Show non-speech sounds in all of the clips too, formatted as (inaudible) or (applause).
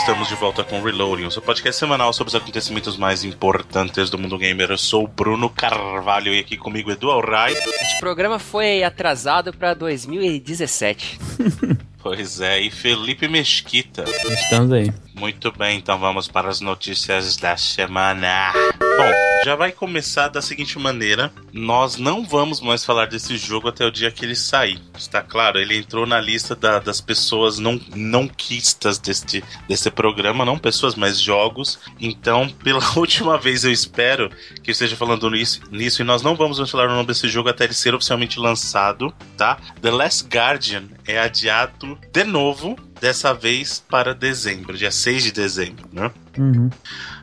estamos de volta com Reloading, o seu podcast semanal sobre os acontecimentos mais importantes do mundo gamer. Eu sou o Bruno Carvalho e aqui comigo Edu Alray. Este programa foi atrasado para 2017. (laughs) pois é, e Felipe Mesquita. Estamos aí. Muito bem, então vamos para as notícias da semana. Bom, já vai começar da seguinte maneira: nós não vamos mais falar desse jogo até o dia que ele sair. Está claro? Ele entrou na lista da, das pessoas não, não quistas deste, desse programa, não pessoas, mas jogos. Então, pela (laughs) última vez, eu espero que eu esteja falando nisso, nisso e nós não vamos mais falar o nome desse jogo até ele ser oficialmente lançado, tá? The Last Guardian é adiado de novo dessa vez para dezembro, dia 6 de dezembro, né? Uhum.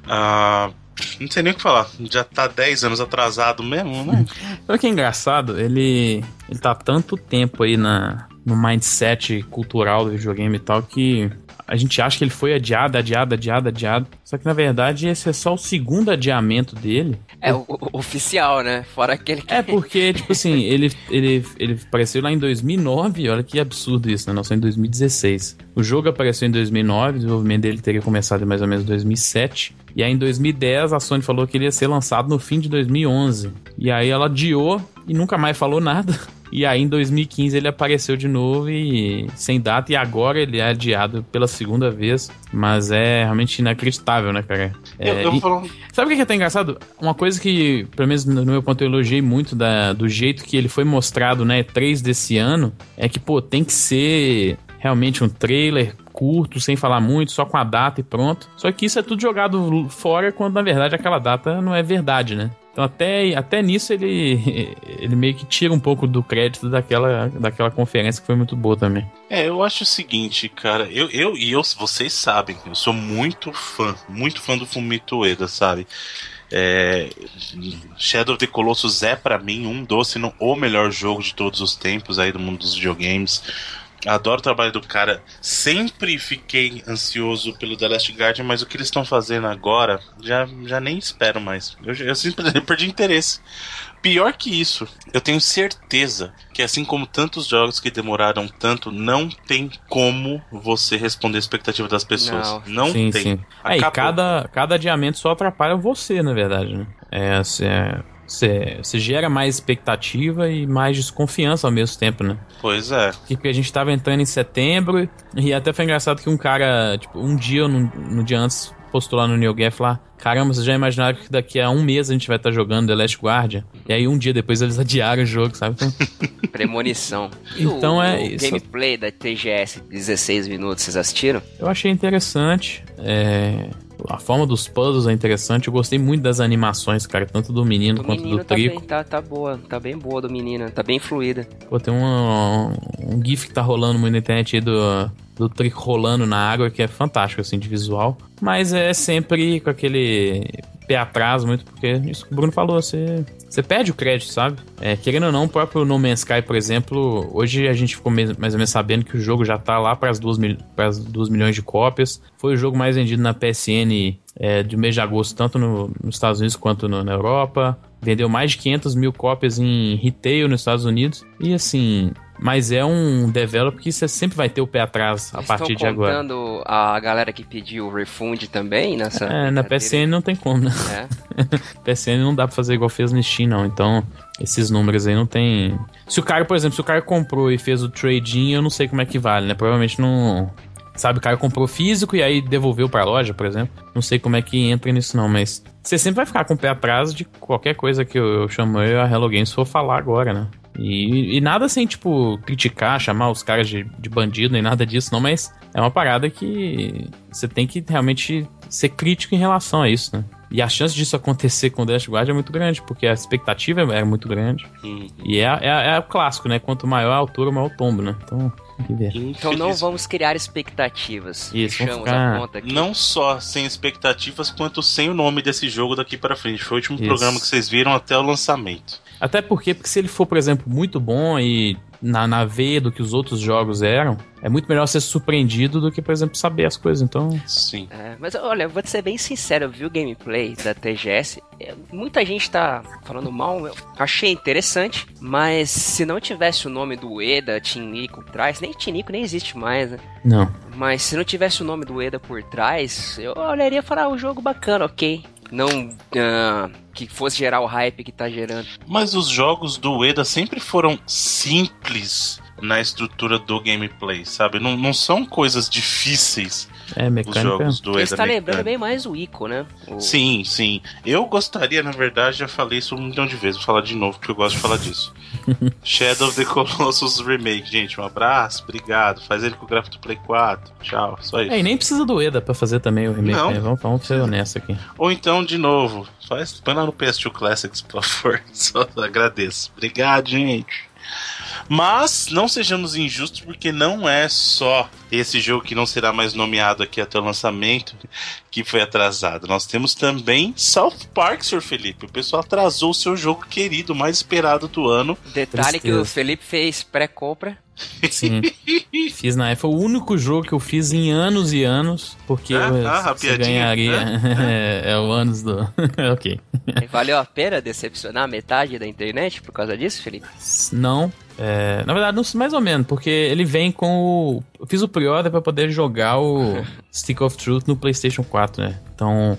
Uh, não sei nem o que falar. Já tá 10 anos atrasado mesmo, né? (laughs) Sabe que é engraçado? Ele, ele tá tanto tempo aí na, no mindset cultural do videogame e tal que a gente acha que ele foi adiado, adiado, adiado, adiado. Só que na verdade esse é só o segundo adiamento dele. É o, o oficial, né? Fora aquele que... É porque, tipo assim, (laughs) ele, ele, ele apareceu lá em 2009, olha que absurdo isso, né? Nós em 2016. O jogo apareceu em 2009, o desenvolvimento dele teria começado em mais ou menos 2007. E aí em 2010 a Sony falou que ele ia ser lançado no fim de 2011. E aí ela adiou e nunca mais falou nada. E aí em 2015 ele apareceu de novo e sem data, e agora ele é adiado pela segunda vez. Mas é realmente inacreditável, né, cara? É, eu, eu e, falo... Sabe o que é até engraçado? Uma coisa que, pelo menos no meu ponto, eu elogiei muito da, do jeito que ele foi mostrado né, E3 desse ano, é que, pô, tem que ser realmente um trailer curto, sem falar muito, só com a data e pronto. Só que isso é tudo jogado fora quando na verdade aquela data não é verdade, né? Então até, até nisso ele, (laughs) ele meio que tira um pouco do crédito daquela, daquela conferência que foi muito boa também. É, eu acho o seguinte, cara, eu, eu e eu, vocês sabem, eu sou muito fã, muito fã do Fumito Ueda, sabe? É, Shadow of the Colossus é para mim um doce, não o melhor jogo de todos os tempos aí do mundo dos videogames. Adoro o trabalho do cara. Sempre fiquei ansioso pelo The Last Guardian, mas o que eles estão fazendo agora, já, já nem espero mais. Eu, eu simplesmente (laughs) perdi interesse. Pior que isso, eu tenho certeza que assim como tantos jogos que demoraram tanto, não tem como você responder a expectativa das pessoas. Não, não sim, tem. Sim. Aí, cada, cada adiamento só atrapalha você, na verdade, né? É, assim, é você, você gera mais expectativa e mais desconfiança ao mesmo tempo, né? Pois é. Porque a gente tava entrando em setembro e até foi engraçado que um cara, tipo, um dia no, no dia antes postou lá no NeoGaf lá, caramba, vocês já imaginaram que daqui a um mês a gente vai estar tá jogando The Last Guardian? E aí um dia depois eles adiaram o jogo, sabe? Então... (laughs) Premonição. então o, é isso. O gameplay da TGS 16 minutos, vocês assistiram? Eu achei interessante. É... A forma dos puzzles é interessante. Eu gostei muito das animações, cara, tanto do menino do quanto menino do tá Trico. Bem, tá, tá boa, tá bem boa do menino, tá bem fluida. Pô, tem um, um GIF que tá rolando muito na internet aí do, do Trico rolando na água, que é fantástico, assim, de visual. Mas é sempre com aquele pé atrás muito, porque isso que o Bruno falou, você, você perde o crédito, sabe? É, querendo ou não, o próprio No Man's Sky, por exemplo, hoje a gente ficou mais ou menos sabendo que o jogo já tá lá para as 2 milhões de cópias. Foi o jogo mais vendido na PSN é, de mês de agosto, tanto no, nos Estados Unidos quanto no, na Europa. Vendeu mais de 500 mil cópias em retail nos Estados Unidos. E assim, mas é um developer que você sempre vai ter o pé atrás a partir de agora. contando a galera que pediu o refund também nessa. É, na PSN não tem como, né? É. (laughs) PSN não dá pra fazer igual fez no Steam, não. Então, esses números aí não tem. Se o cara, por exemplo, se o cara comprou e fez o trade-in, eu não sei como é que vale, né? Provavelmente não. Sabe, o cara comprou físico e aí devolveu pra loja, por exemplo. Não sei como é que entra nisso, não, mas você sempre vai ficar com o pé atrás de qualquer coisa que eu, eu chamo eu a Hello Games for falar agora, né? E, e, nada assim, tipo, criticar, chamar os caras de, de bandido, nem nada disso, não, mas é uma parada que você tem que realmente ser crítico em relação a isso, né? E a chance disso acontecer com o Dash Guard é muito grande, porque a expectativa é muito grande. Uhum. E é, é, é, o clássico, né? Quanto maior a altura, maior o tombo, né? Então, então não vamos criar expectativas. Isso, ficar... Não só sem expectativas, quanto sem o nome desse jogo daqui para frente. Foi o último Isso. programa que vocês viram até o lançamento. Até porque, porque se ele for, por exemplo, muito bom e na, na veia do que os outros jogos eram, é muito melhor ser surpreendido do que, por exemplo, saber as coisas. Então. Sim. É, mas olha, eu vou te ser bem sincero, eu vi o gameplay da TGS. É, muita gente tá falando mal, eu achei interessante, mas se não tivesse o nome do Eda, Tinico por trás, nem Tinico nem existe mais, né? Não. Mas se não tivesse o nome do Eda por trás, eu olharia e falar, ah, o jogo bacana, ok. Não uh, que fosse gerar o hype que tá gerando. Mas os jogos do Eda sempre foram simples na estrutura do gameplay, sabe? Não, não são coisas difíceis. É, mecânica. Os jogos do Eda. Você tá lembrando bem mais o Ico, né? O... Sim, sim. Eu gostaria, na verdade, já falei isso um milhão de vezes, vou falar de novo, porque eu gosto de falar disso. (laughs) Shadow of the Colossus Remake, gente, um abraço, obrigado. Faz ele com o gráfico do Play 4. Tchau, só isso. É, e nem precisa do EDA pra fazer também o remake, não. Né? Vamos, vamos ser honestos aqui. Ou então, de novo, faz, põe lá no PS2 Classics, por favor. (laughs) Só agradeço. Obrigado, gente. Mas não sejamos injustos, porque não é só esse jogo que não será mais nomeado aqui até o lançamento que foi atrasado. Nós temos também South Park, Sr. Felipe. O pessoal atrasou o seu jogo querido, mais esperado do ano. Detalhe Tristeza. que o Felipe fez pré-compra. Sim. fiz na época. Foi o único jogo que eu fiz em anos e anos, porque ah, eu, ah, você ganharia. é, (laughs) é, o anos do. (laughs) ok. Valeu a pena decepcionar metade da internet por causa disso, Felipe? Não, é, na verdade, não, mais ou menos, porque ele vem com o. Eu fiz o pre-order pra poder jogar o (laughs) Stick of Truth no PlayStation 4, né? Então.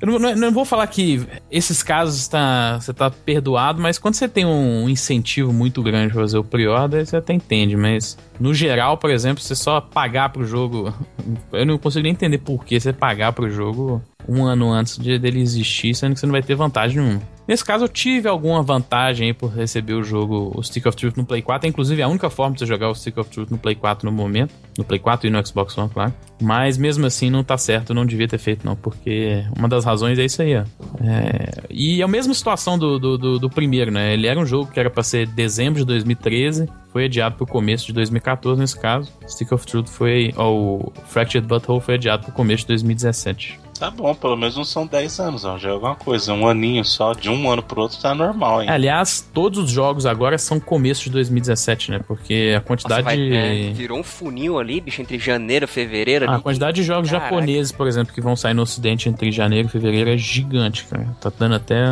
Eu não, não, não vou falar que esses casos tá, você tá perdoado, mas quando você tem um incentivo muito grande pra fazer o pre-order, você até entende, mas no geral, por exemplo, você só pagar pro jogo. (laughs) Eu não consigo nem entender por que você pagar pro jogo um ano antes de, dele existir, sendo que você não vai ter vantagem nenhuma. Nesse caso, eu tive alguma vantagem aí por receber o jogo, o Stick of Truth no Play 4. É, inclusive, a única forma de você jogar o Stick of Truth no Play 4 no momento. No Play 4 e no Xbox One, claro. Mas mesmo assim, não tá certo. Não devia ter feito, não. Porque uma das razões é isso aí, ó. É... E é a mesma situação do, do, do, do primeiro, né? Ele era um jogo que era para ser dezembro de 2013 foi adiado para o começo de 2014 nesse caso. Stick of Truth foi. Ou Fractured Butthole foi adiado para o começo de 2017. Tá bom, pelo menos não são 10 anos, ó, já é alguma coisa. Um aninho só, de um ano pro outro, tá normal, hein? Aliás, todos os jogos agora são começo de 2017, né? Porque a quantidade. Nossa, vai, é, virou um funil ali, bicho, entre janeiro e fevereiro. Ah, a quantidade de jogos Caraca. japoneses, por exemplo, que vão sair no ocidente entre janeiro e fevereiro é gigante, cara. Tá dando até.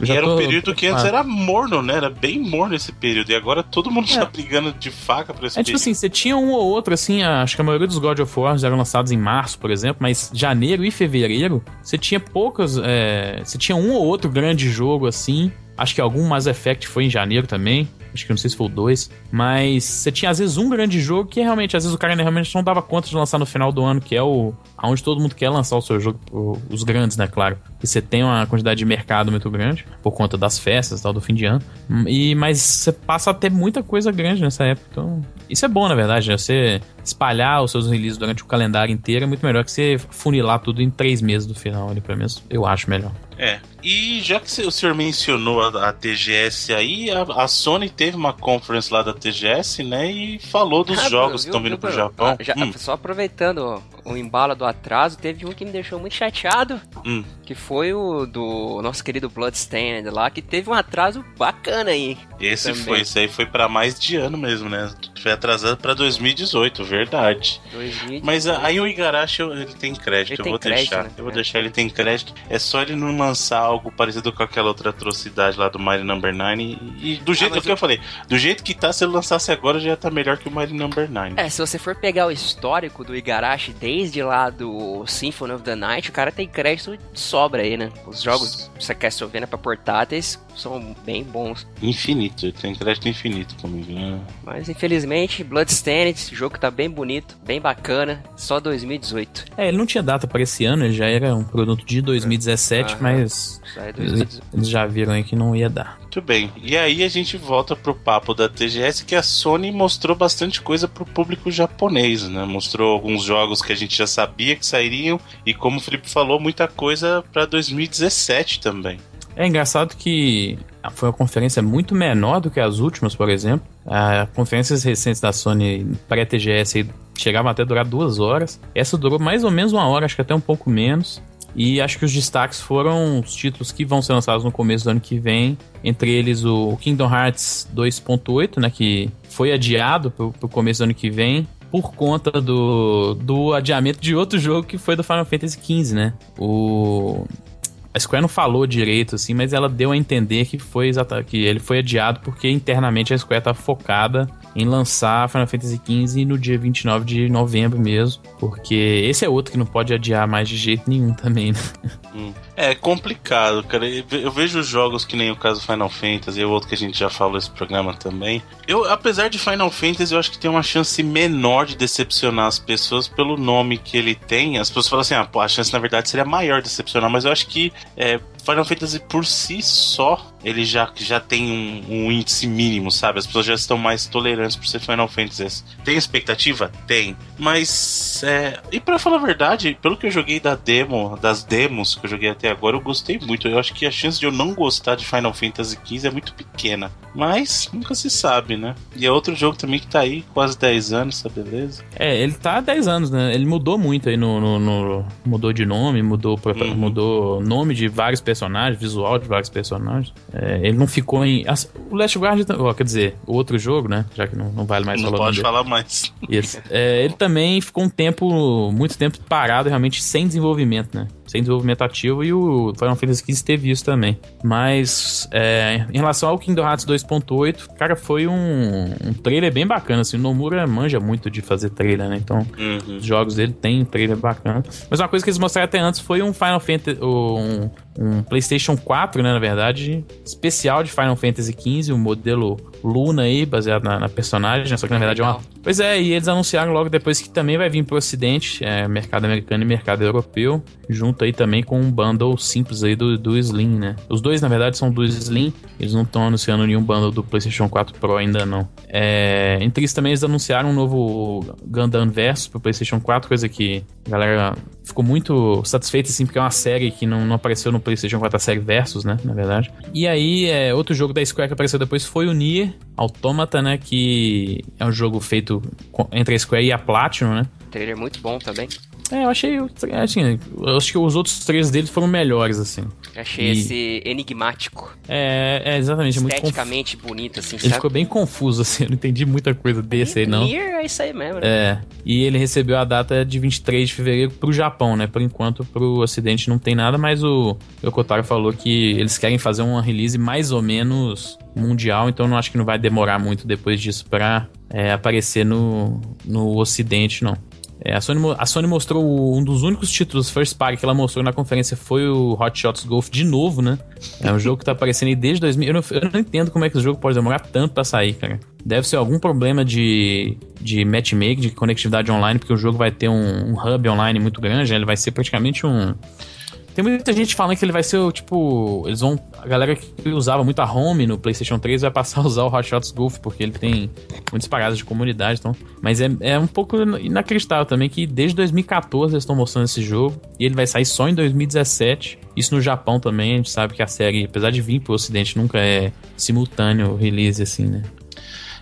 E era um período que antes era morno, né? Era bem morno esse período. E agora todo mundo é. tá brigando de faca pra esse É tipo assim, você tinha um ou outro, assim, acho que a maioria dos God of War eram lançados em março, por exemplo, mas janeiro e fevereiro, você tinha poucas. É, você tinha um ou outro grande jogo assim. Acho que algum Mass Effect foi em janeiro também. Acho que não sei se foi o 2. Mas você tinha às vezes um grande jogo que realmente, às vezes o cara realmente não dava conta de lançar no final do ano, que é o. aonde todo mundo quer lançar o seu jogo, os grandes, né, claro. E você tem uma quantidade de mercado muito grande, por conta das festas tal, do fim de ano. E, mas você passa a ter muita coisa grande nessa época. Então, isso é bom, na verdade, né? Você espalhar os seus releases durante o calendário inteiro é muito melhor que você funilar tudo em três meses do final, ali, pelo menos eu acho melhor. É, e já que o senhor mencionou a, a TGS aí, a, a, Sony teve uma conference lá da TGS, né? E falou dos ah, jogos viu, que estão vindo viu, pro Japão. Ah, já, hum. Só aproveitando o embalo do atraso, teve um que me deixou muito chateado, hum. Que foi o do nosso querido Bloodstained lá, que teve um atraso bacana aí. Esse também. foi, esse aí foi para mais de ano mesmo, né? Foi atrasado para 2018, verdade. 2018. Mas aí o Igarashi ele tem crédito, ele eu tem vou crédito, deixar. Né? Eu vou é. deixar ele tem crédito. É só ele não lançar algo parecido com aquela outra atrocidade lá do Mario Number 9 e, e do jeito ah, que eu... eu falei, do jeito que tá, se ele lançasse agora já tá melhor que o Mario Number 9. É, se você for pegar o histórico do Igarashi desde lá do Symphony of the Night, o cara tem crédito de sobra aí, né? Os jogos quer Castlevania pra portáteis são bem bons. Infinito, tem crédito infinito comigo, né? Mas infelizmente, Bloodstained, esse jogo tá bem bonito, bem bacana, só 2018. É, ele não tinha data para esse ano, ele já era um produto de 2017, ah, mas é eles já viram aí que não ia dar. Muito bem. E aí a gente volta pro papo da TGS que a Sony mostrou bastante coisa pro público japonês, né? Mostrou alguns jogos que a gente já sabia que sairiam e como o Felipe falou, muita coisa para 2017 também. É engraçado que foi uma conferência muito menor do que as últimas, por exemplo. As conferências recentes da Sony pré-TGS chegavam até a durar duas horas. Essa durou mais ou menos uma hora, acho que até um pouco menos. E acho que os destaques foram os títulos que vão ser lançados no começo do ano que vem, entre eles o Kingdom Hearts 2.8, né, que foi adiado pro, pro começo do ano que vem, por conta do, do adiamento de outro jogo que foi do Final Fantasy XV, né? O a Square não falou direito, assim, mas ela deu a entender que foi que ele foi adiado porque internamente a Square tá focada em lançar Final Fantasy XV no dia 29 de novembro mesmo, porque esse é outro que não pode adiar mais de jeito nenhum também, né? Hum. É complicado, cara. Eu vejo jogos que nem o caso Final Fantasy, e o outro que a gente já falou nesse programa também. Eu, apesar de Final Fantasy, eu acho que tem uma chance menor de decepcionar as pessoas pelo nome que ele tem. As pessoas falam assim, ah, pô, a chance na verdade seria maior de decepcionar, mas eu acho que é, Final Fantasy por si só, ele já, já tem um, um, índice mínimo, sabe? As pessoas já estão mais tolerantes por ser Final Fantasy. Tem expectativa? Tem. Mas, é... E para falar a verdade, pelo que eu joguei da demo, das demos que eu joguei até agora, eu gostei muito. Eu acho que a chance de eu não gostar de Final Fantasy XV é muito pequena. Mas, nunca se sabe, né? E é outro jogo também que tá aí quase 10 anos, tá beleza? É, ele tá há 10 anos, né? Ele mudou muito aí no... no, no... Mudou de nome, mudou, uhum. mudou nome de vários personagens personagens, visual de vários personagens. É, ele não ficou em. O Last Guard, ó, quer dizer, o outro jogo, né? Já que não, não vale mais não falar. Não pode falar mais. Isso. É, ele também ficou um tempo, muito tempo parado, realmente sem desenvolvimento, né? Sem desenvolvimento ativo e o Final Fantasy XV teve isso também. Mas é, em relação ao Kingdom Hearts 2.8, cara, foi um, um, trailer bem bacana. Assim, o Nomura manja muito de fazer trailer, né? Então, uhum. os jogos dele tem trailer bacana. Mas uma coisa que eles mostraram até antes foi um Final Fantasy, um, um PlayStation 4, né? Na verdade, especial de Final Fantasy XV, o modelo Luna aí, baseado na, na personagem, só que na verdade é uma. Pois é, e eles anunciaram logo depois que também vai vir pro ocidente, é, mercado americano e mercado europeu, junto aí também com um bundle simples aí do, do Slim, né? Os dois, na verdade, são do Slim, eles não estão anunciando nenhum bundle do PlayStation 4 Pro ainda não. É, entre isso também eles anunciaram um novo Gundam Versus pro PlayStation 4, coisa que a galera ficou muito satisfeita, assim, porque é uma série que não, não apareceu no PlayStation 4, a série Versus, né? Na verdade. E aí, é, outro jogo da Square que apareceu depois foi o Nier Automata, né? Que é um jogo feito entre a Square e a Platinum, né? Trailer muito bom também. É, eu achei. Assim, eu acho que os outros três deles foram melhores, assim. achei e... esse enigmático. É, é exatamente. Esteticamente muito bonito, assim, Ele sabe? ficou bem confuso, (laughs) assim. Eu não entendi muita coisa desse aí, não. Nier é isso aí mesmo, né? É. E ele recebeu a data de 23 de fevereiro pro Japão, né? Por enquanto, pro Ocidente não tem nada, mas o Yokotaro falou que eles querem fazer uma release mais ou menos mundial, então não acho que não vai demorar muito depois disso pra é, aparecer no, no Ocidente, não. É, a, Sony, a Sony mostrou um dos únicos títulos first party que ela mostrou na conferência foi o Hot Shots Golf de novo, né? É um jogo que tá aparecendo aí desde 2000. Eu não, eu não entendo como é que o jogo pode demorar tanto para sair, cara. Deve ser algum problema de, de matchmaking, de conectividade online, porque o jogo vai ter um, um hub online muito grande, né? ele vai ser praticamente um tem muita gente falando que ele vai ser o tipo. Eles vão. A galera que usava muito a Home no PlayStation 3 vai passar a usar o Hot Shots Golf, porque ele tem muitas paradas de comunidade. Então, mas é, é um pouco inacreditável também que desde 2014 eles estão mostrando esse jogo e ele vai sair só em 2017. Isso no Japão também, a gente sabe que a série, apesar de vir pro ocidente, nunca é simultâneo release assim, né?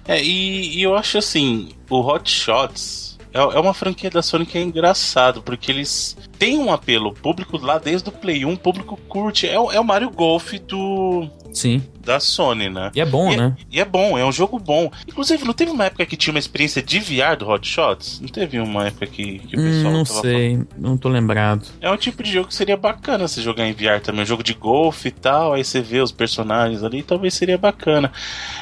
É, e, e eu acho assim, o Hot Shots é, é uma franquia da Sony que é engraçado, porque eles têm um apelo público lá desde o Play 1, o público curte. É, é o Mario Golf do. Sim da Sony, né? E é bom, e é, né? É, e é bom, é um jogo bom. Inclusive, não teve uma época que tinha uma experiência de VR do Hot Shots? Não teve uma época que, que o hum, pessoal hum, Não sei, falando? não tô lembrado. É um tipo de jogo que seria bacana você jogar em VR também. Um jogo de golfe e tal, aí você vê os personagens ali, talvez seria bacana.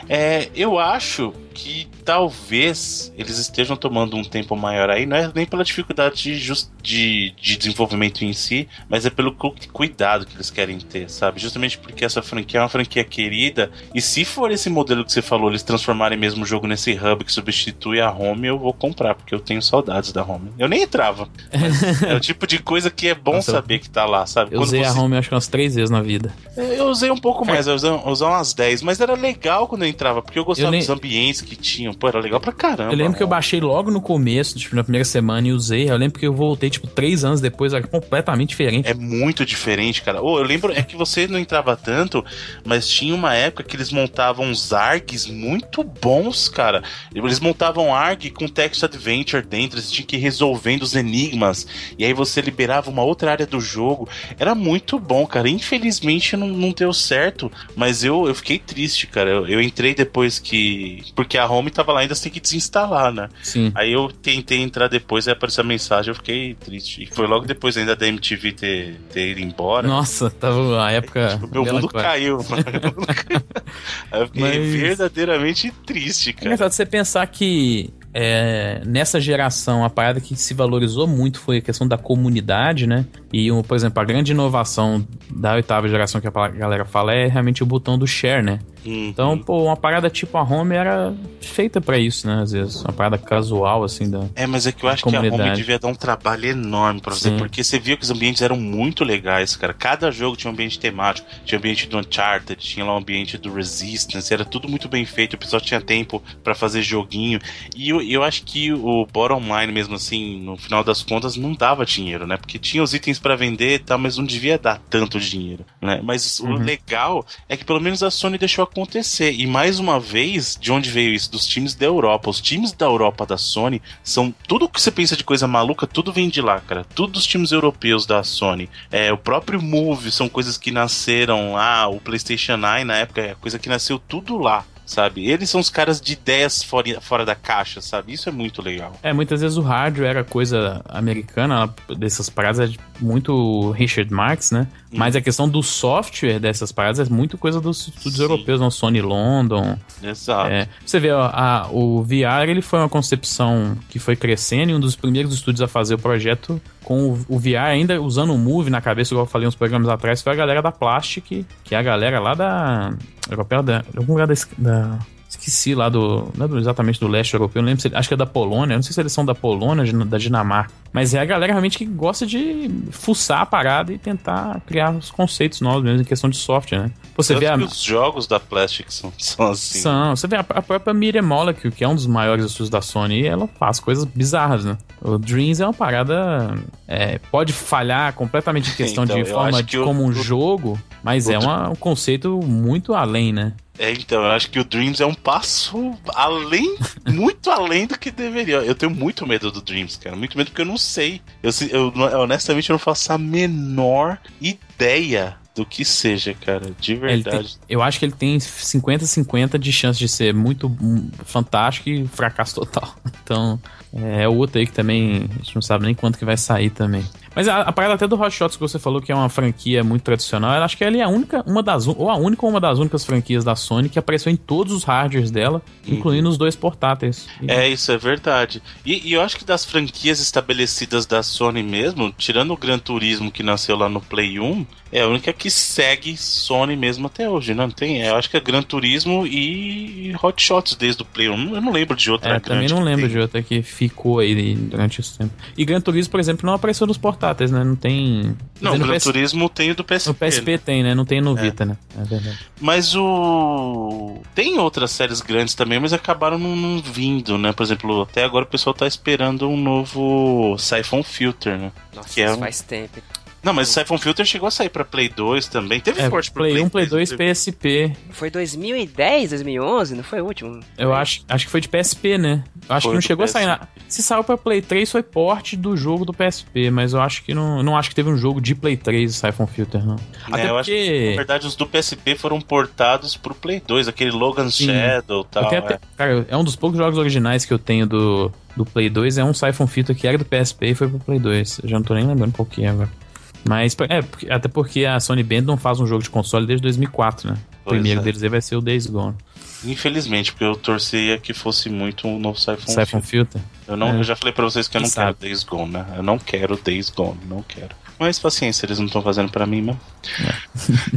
É, eu acho que talvez eles estejam tomando um tempo maior aí, não é nem pela dificuldade de, just, de, de desenvolvimento em si, mas é pelo cuidado que eles querem ter, sabe? Justamente porque essa franquia é uma franquia querida querida. E se for esse modelo que você falou, eles transformarem mesmo o jogo nesse hub que substitui a home, eu vou comprar, porque eu tenho saudades da home. Eu nem entrava. (laughs) é o tipo de coisa que é bom Nossa, saber que tá lá, sabe? Eu quando usei você... a home acho que umas três vezes na vida. É, eu usei um pouco mais, eu usei, eu usei umas 10, mas era legal quando eu entrava, porque eu gostava eu nem... dos ambientes que tinham. Pô, era legal pra caramba. Eu lembro que eu baixei logo no começo, tipo, na primeira semana e usei. Eu lembro que eu voltei, tipo, três anos depois, era completamente diferente. É muito diferente, cara. Oh, eu lembro, é que você não entrava tanto, mas tinha uma época que eles montavam uns ARGs muito bons, cara. Eles montavam ARG com text adventure dentro, você tinha que ir resolvendo os enigmas, e aí você liberava uma outra área do jogo. Era muito bom, cara. Infelizmente não, não deu certo, mas eu, eu fiquei triste, cara. Eu, eu entrei depois que. Porque a home tava lá, ainda você tem que desinstalar, né? Sim. Aí eu tentei entrar depois, aí apareceu a mensagem, eu fiquei triste. E foi logo depois ainda da MTV ter, ter ido embora. Nossa, tava a época. (laughs) Tipo, meu mundo caiu, mano. (laughs) (laughs) eu fiquei Mas... verdadeiramente triste, cara. É engraçado você pensar que é, nessa geração, a parada que se valorizou muito foi a questão da comunidade, né? E, por exemplo, a grande inovação da oitava geração que a galera fala é realmente o botão do share, né? Uhum. Então, pô, uma parada tipo a home era feita para isso, né? Às vezes, uma parada casual, assim, da. É, mas é que eu acho que a home devia dar um trabalho enorme pra você, Sim. porque você via que os ambientes eram muito legais, cara. Cada jogo tinha um ambiente temático, tinha ambiente do Uncharted, tinha lá um ambiente do Resistance, era tudo muito bem feito, o pessoal tinha tempo para fazer joguinho. E eu, eu acho que o bottom line, mesmo assim, no final das contas, não dava dinheiro, né? Porque tinha os itens para vender e tal, mas não devia dar tanto dinheiro, né? Mas uhum. o legal é que pelo menos a Sony deixou acontecer. E mais uma vez, de onde veio isso? Dos times da Europa. Os times da Europa da Sony são tudo que você pensa de coisa maluca, tudo vem de lá, cara. Tudo dos times europeus da Sony. É, o próprio Move são coisas que nasceram lá, o PlayStation 9 na época é coisa que nasceu tudo lá sabe? Eles são os caras de ideias fora, fora da caixa, sabe? Isso é muito legal. É, muitas vezes o rádio era coisa americana, dessas paradas é muito Richard Marx, né? Hum. Mas a questão do software dessas paradas é muito coisa dos estúdios Sim. europeus, não Sony London. Exato. É, você vê, ó, a, o VR ele foi uma concepção que foi crescendo e um dos primeiros estúdios a fazer o projeto com o, VR ainda usando o Move na cabeça, igual eu falei uns programas atrás, foi a galera da Plastic, que é a galera lá da. Europeia, da algum lugar da, da esqueci lá do. Não é exatamente do leste europeu, não lembro se, acho que é da Polônia, não sei se eles são da Polônia, da Dinamarca. Mas é a galera realmente que gosta de fuçar a parada e tentar criar os conceitos novos mesmo em questão de software, né? Você vê a... que os jogos da Plastic são, (laughs) são assim. São. Você vê a, a própria Miriam Molecule, que é um dos maiores estúdios da Sony, ela faz coisas bizarras, né? O Dreams é uma parada. É, pode falhar completamente em questão (laughs) então, de forma de como o, um jogo, mas é uma, um conceito muito além, né? É, então, eu acho que o Dreams é um passo além, (laughs) muito além do que deveria. Eu tenho muito medo do Dreams, cara. Muito medo porque eu não sei. Eu, eu honestamente eu não faço a menor ideia do que seja, cara, de verdade. Tem, eu acho que ele tem 50-50 de chance de ser muito hum, fantástico e fracasso total. (laughs) Então, é, é outro aí que também a gente não sabe nem quanto que vai sair também. Mas a, a parada até do Hot Shots que você falou, que é uma franquia muito tradicional, eu acho que ela é a única, uma das, ou a única ou uma das únicas franquias da Sony que apareceu em todos os hardwares dela, uhum. incluindo os dois portáteis. É, isso é verdade. E, e, eu acho que das franquias estabelecidas da Sony mesmo, tirando o Gran Turismo que nasceu lá no Play 1, é a única que segue Sony mesmo até hoje, não tem? Eu acho que é Gran Turismo e Hot Shots desde o Play 1. Eu não lembro de outra. É, também não lembro de outra que ficou aí durante esse tempo. E Gran Turismo, por exemplo, não apareceu nos portáteis portáteis, né? Não tem. Não, o Gran PS... Turismo tem o do PSP. O PSP né? tem, né? Não tem no é. Vita, né? É verdade. Mas o. Tem outras séries grandes também, mas acabaram não, não vindo, né? Por exemplo, até agora o pessoal tá esperando um novo Siphon Filter, né? Nossa, que é um... faz tempo. Não, mas o Siphon Filter chegou a sair pra Play 2 também. Teve é, forte Play, Play 1, Play 2, PSP. Foi 2010, 2011? Não foi o último? Eu acho, acho que foi de PSP, né? Eu acho foi que não chegou PSP. a sair na... Se saiu pra Play 3 foi porte do jogo do PSP, mas eu acho que não, não acho que teve um jogo de Play 3 Siphon Filter, não. É, Até eu porque... acho que, na verdade, os do PSP foram portados pro Play 2, aquele Logan Sim. Shadow e tal. Até, é. Cara, é um dos poucos jogos originais que eu tenho do, do Play 2, é um Siphon Filter que era do PSP e foi pro Play 2. Eu já não tô nem lembrando qual que é agora. Mas, é, até porque a Sony Band não faz um jogo de console desde 2004, né? O primeiro é. deles aí vai ser o Days Gone. Infelizmente, porque eu torcia que fosse muito um novo Siphon, Siphon Filter. Filter. Eu, não, é. eu já falei pra vocês que eu não sabe? quero Days Gone, né? Eu não quero Days Gone, não quero. Mas paciência, eles não estão fazendo para mim mesmo. É.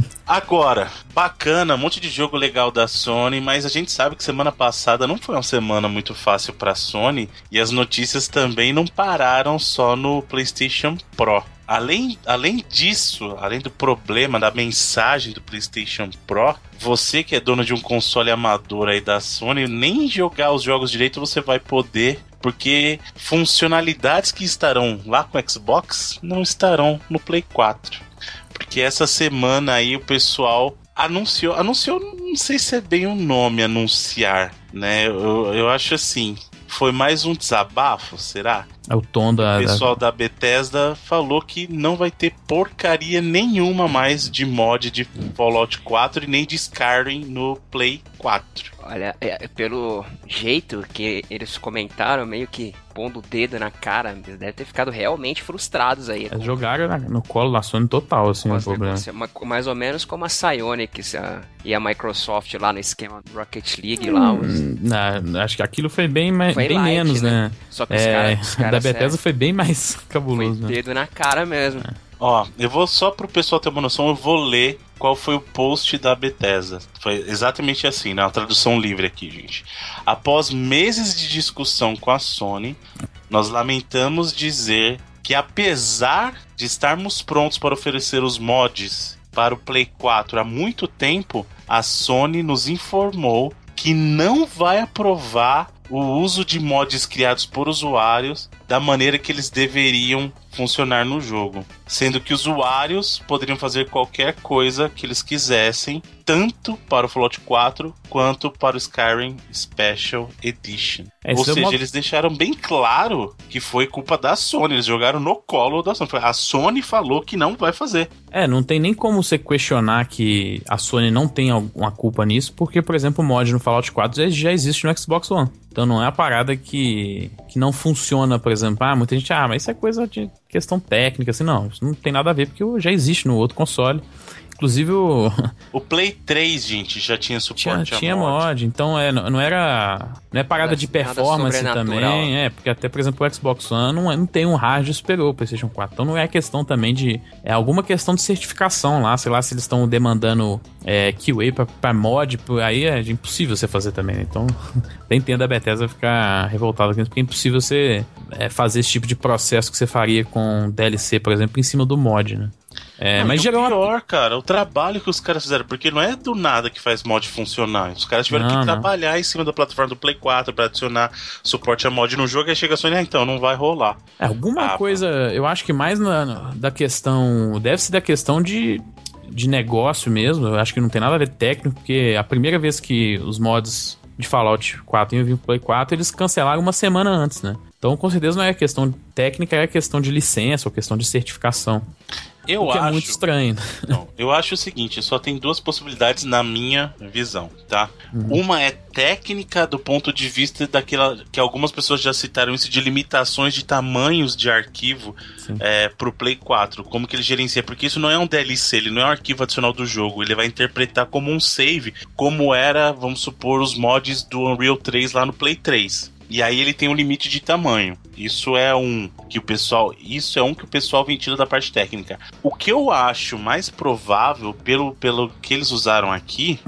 (laughs) (laughs) Agora, bacana, um monte de jogo legal da Sony, mas a gente sabe que semana passada não foi uma semana muito fácil para Sony e as notícias também não pararam só no PlayStation Pro. Além, além disso, além do problema da mensagem do PlayStation Pro, você que é dono de um console amador aí da Sony, nem jogar os jogos direito você vai poder, porque funcionalidades que estarão lá com o Xbox não estarão no Play 4. Porque essa semana aí o pessoal anunciou, anunciou, não sei se é bem o nome anunciar, né? Eu, eu acho assim, foi mais um desabafo, será? É o tom da. O pessoal da... da Bethesda falou que não vai ter porcaria nenhuma mais de mod de Fallout 4 e nem de Skyrim no Play 4. Olha, é, pelo jeito que eles comentaram, meio que pondo o dedo na cara, eles devem ter ficado realmente frustrados aí. Eles jogaram no colo da Sony total, assim, o problema. Mais ou menos como a Psyonix e a Microsoft lá no esquema do Rocket League lá. Os... Hum, não, acho que aquilo foi bem, foi bem light, menos, né? né? Só que é, os (laughs) caras. da Bethesda foi bem mais cabuloso. Foi né? dedo na cara mesmo. É. Ó, eu vou só pro pessoal ter uma noção, eu vou ler qual foi o post da Bethesda. Foi exatamente assim, na né? tradução livre aqui, gente. Após meses de discussão com a Sony, nós lamentamos dizer que apesar de estarmos prontos para oferecer os mods para o Play 4 há muito tempo, a Sony nos informou que não vai aprovar o uso de mods criados por usuários da maneira que eles deveriam funcionar no jogo, sendo que usuários poderiam fazer qualquer coisa que eles quisessem, tanto para o Fallout 4 quanto para o Skyrim Special Edition. É, Ou seja, é uma... eles deixaram bem claro que foi culpa da Sony, eles jogaram no colo da Sony. A Sony falou que não vai fazer. É, não tem nem como você questionar que a Sony não tem alguma culpa nisso, porque, por exemplo, o mod no Fallout 4 já existe no Xbox One. Então não é a parada que, que não funciona, por exemplo. Ah, muita gente, ah, mas isso é coisa de questão técnica, assim, não. Isso não tem nada a ver, porque já existe no outro console. Inclusive o. (laughs) O Play 3, gente, já tinha suporte tinha, tinha mod. mod. Então é, não era. Não é parada de performance também. É, porque até, por exemplo, o Xbox One não, é, não tem um hardware superior o PlayStation 4. Então não é questão também de. É alguma questão de certificação lá. Sei lá se eles estão demandando é, QA pra, pra mod. Aí é impossível você fazer também. Né? Então, (laughs) nem entendo a Bethesda ficar revoltada com isso, porque é impossível você é, fazer esse tipo de processo que você faria com DLC, por exemplo, em cima do mod, né? É, não, mas gerou o pior, cara, o trabalho que os caras fizeram, porque não é do nada que faz mod funcionar. Os caras tiveram não, que não. trabalhar em cima da plataforma do Play 4 para adicionar suporte a mod no jogo e aí chega a Sony, ah, então não vai rolar. É, alguma ah, coisa, eu acho que mais na, da questão, deve ser da questão de de negócio mesmo, eu acho que não tem nada a ver técnico, porque a primeira vez que os mods de Fallout 4 iam vir pro Play 4, eles cancelaram uma semana antes, né? Então, com certeza, não é questão técnica, é questão de licença ou questão de certificação. Eu o que acho, é muito estranho. Não, eu acho o seguinte, só tem duas possibilidades na minha visão, tá? Uhum. Uma é técnica do ponto de vista daquela que algumas pessoas já citaram isso de limitações de tamanhos de arquivo é, pro Play 4, como que ele gerencia, porque isso não é um DLC, ele não é um arquivo adicional do jogo, ele vai interpretar como um save, como era, vamos supor, os mods do Unreal 3 lá no Play 3. E aí ele tem um limite de tamanho. Isso é um que o pessoal, isso é um que o pessoal ventila da parte técnica. O que eu acho mais provável pelo pelo que eles usaram aqui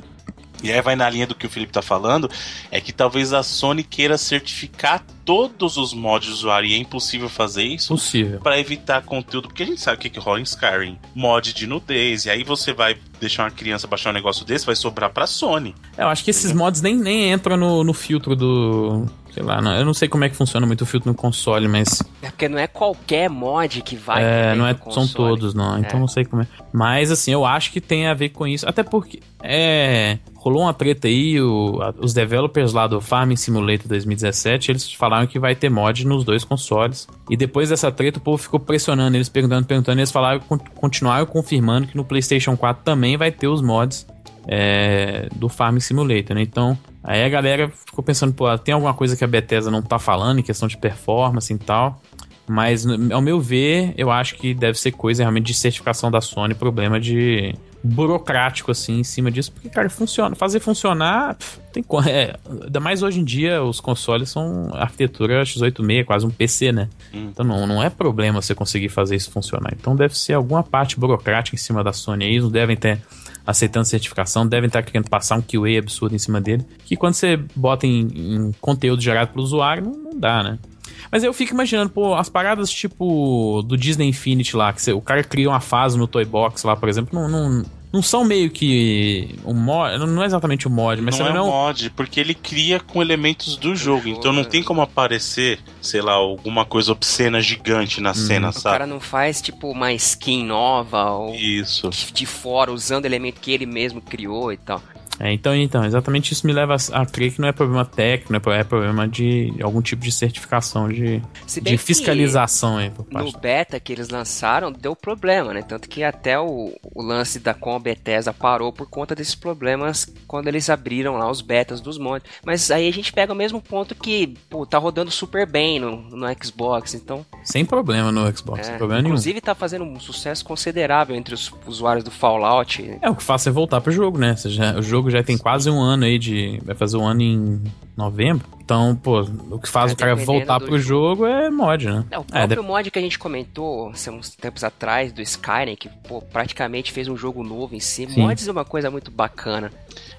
e aí vai na linha do que o Felipe tá falando, é que talvez a Sony queira certificar todos os mods de usuário e é impossível fazer isso. Possível. Para evitar conteúdo, porque a gente sabe o que, que rola em Skyrim. Mod de nudez, e aí você vai deixar uma criança baixar um negócio desse, vai sobrar pra Sony. É, eu acho que esses mods nem, nem entram no, no filtro do, sei lá, não, eu não sei como é que funciona muito o filtro no console, mas. É porque não é qualquer mod que vai. É, não é, são todos, não. É. Então não sei como é. Mas assim, eu acho que tem a ver com isso. Até porque é. Rolou uma treta aí, o, a, os developers lá do Farming Simulator 2017, eles falaram que vai ter mod nos dois consoles. E depois dessa treta, o povo ficou pressionando eles, perguntando, perguntando, e eles falaram, continuaram confirmando que no PlayStation 4 também vai ter os mods é, do Farming Simulator, né? Então, aí a galera ficou pensando, pô, tem alguma coisa que a Bethesda não tá falando em questão de performance e tal. Mas, ao meu ver, eu acho que deve ser coisa realmente de certificação da Sony, problema de burocrático, assim, em cima disso. Porque, cara, funciona. Fazer funcionar, pff, tem é, Ainda mais hoje em dia, os consoles são arquitetura x86, quase um PC, né? Hum. Então não, não é problema você conseguir fazer isso funcionar. Então deve ser alguma parte burocrática em cima da Sony aí. Não devem ter aceitando certificação, devem estar querendo passar um QA absurdo em cima dele, que quando você bota em, em conteúdo gerado pelo usuário, não, não dá, né? Mas eu fico imaginando, pô, as paradas tipo do Disney Infinity lá, que o cara cria uma fase no Toy Box lá, por exemplo, não, não, não são meio que um mod, não é exatamente um mod, mas não também é não um mod, porque ele cria com elementos do jogo, então não né? tem como aparecer, sei lá, alguma coisa obscena gigante na cena, O sabe? cara não faz, tipo, uma skin nova ou Isso. de fora, usando elemento que ele mesmo criou e tal. É, então, então, exatamente isso me leva a, a crer que não é problema técnico, não é pro- problema de algum tipo de certificação, de, de fiscalização aí. No beta que eles lançaram, deu problema, né? Tanto que até o, o lance da com a Bethesda parou por conta desses problemas quando eles abriram lá os betas dos mods. Mas aí a gente pega o mesmo ponto que, pô, tá rodando super bem no, no Xbox, então... Sem problema no Xbox, é, sem problema nenhum. inclusive tá fazendo um sucesso considerável entre os usuários do Fallout. É, o que faz é voltar pro jogo, né? Já- o jogo já tem quase um ano aí de. Vai fazer um ano em novembro. Então, pô, o que faz É, o cara voltar pro jogo é mod, né? É, o É, próprio mod que a gente comentou assim, uns tempos atrás do Skyrim, que pô, praticamente fez um jogo novo em si. Sim. Mods é uma coisa muito bacana.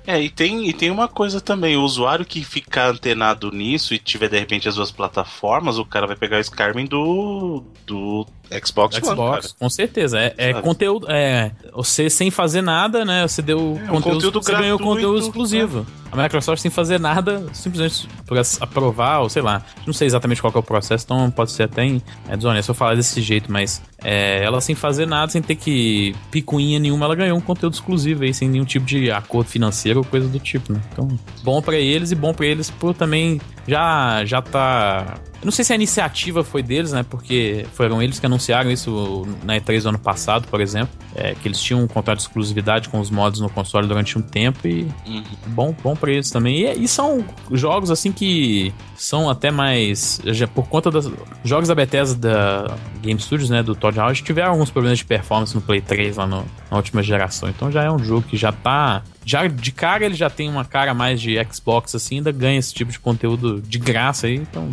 É, e tem, e tem uma coisa também, o usuário que ficar antenado nisso e tiver de repente as duas plataformas, o cara vai pegar o Skyrim do, do Xbox, One, Xbox, cara. com certeza. É, é conteúdo. É, você sem fazer nada, né? Você deu um conteúdo, conteúdo você ganhou conteúdo exclusivo. A Microsoft sem fazer nada, simplesmente por as- aprovar, ou sei lá. Não sei exatamente qual é o processo, então pode ser até em, é desonesto eu falar desse jeito, mas é, ela sem fazer nada, sem ter que picuinha nenhuma, ela ganhou um conteúdo exclusivo aí, sem nenhum tipo de acordo financeiro ou coisa do tipo, né? Então, bom pra eles e bom pra eles por também já já tá eu não sei se a iniciativa foi deles, né? Porque foram eles que anunciaram isso na E3 do ano passado, por exemplo. É, que eles tinham um contrato de exclusividade com os mods no console durante um tempo e Uhum. bom, bom eles também. E, e são jogos assim que são até mais. Já por conta dos jogos da Bethesda da Game Studios, né? Do Todd Howard, tiveram alguns problemas de performance no Play 3 lá no- na última geração. Então já é um jogo que já tá. Já de cara ele já tem uma cara mais de Xbox assim, ainda ganha esse tipo de conteúdo de graça aí, então.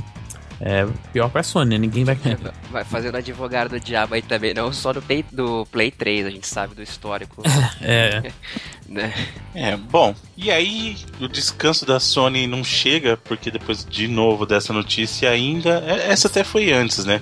É pior pra Sony, né? Ninguém vai. (laughs) Vai fazendo advogado do diabo aí também, não só do Play, do Play 3, a gente sabe do histórico. (laughs) É, (laughs) né? É, bom, e aí o descanso da Sony não chega, porque depois de novo dessa notícia ainda, é- essa até foi antes, né?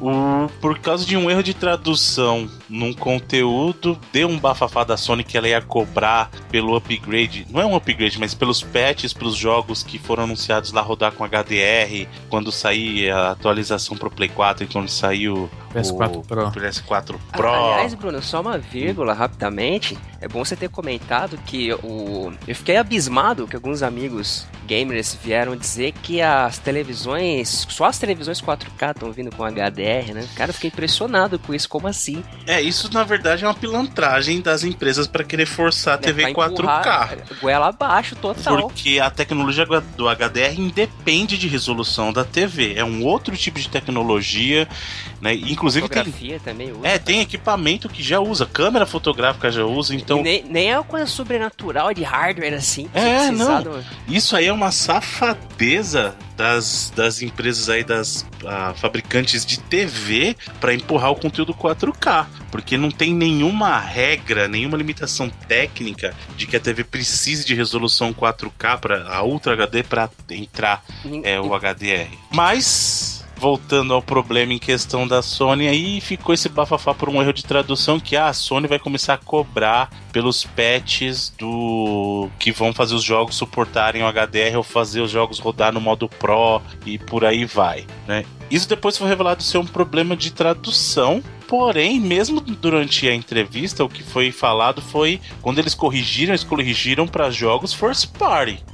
O, por causa de um erro de tradução num conteúdo, deu um bafafá da Sony que ela ia cobrar pelo upgrade, não é um upgrade, mas pelos patches pros jogos que foram anunciados lá rodar com HDR, quando sair a atualização pro Play 4 e quando saiu PS4 o Pro. PS4 Pro. Ah, Aliás, Bruno, só uma vírgula rapidamente. É bom você ter comentado que o. Eu fiquei abismado que alguns amigos gamers vieram dizer que as televisões. Só as televisões 4K estão vindo com HDR, né? Cara, eu fiquei impressionado com isso. Como assim? É, isso na verdade é uma pilantragem das empresas para querer forçar a TV É, pra 4K. empurrar Goela abaixo total. Porque a tecnologia do HDR independe de resolução da TV. É um outro tipo de tecnologia, né? Inclusive tem, também usa. é, tem equipamento que já usa, câmera fotográfica já usa, então E nem, nem é uma coisa sobrenatural de hardware assim. É, não. do- isso aí é uma safadeza das, das empresas aí, das ah, fabricantes de TV para empurrar o conteúdo 4K, porque não tem nenhuma regra, nenhuma limitação técnica de que a TV precise de resolução 4K para a Ultra HD para entrar é, o HDR. Mas voltando ao problema em questão da Sony, aí ficou esse bafafá por um erro de tradução que ah, a Sony vai começar a cobrar pelos patches do que vão fazer os jogos suportarem o HDR ou fazer os jogos rodar no modo Pro e por aí vai, né? Isso depois foi revelado ser um problema de tradução. Porém, mesmo durante a entrevista, o que foi falado foi quando eles corrigiram, eles corrigiram para jogos first party.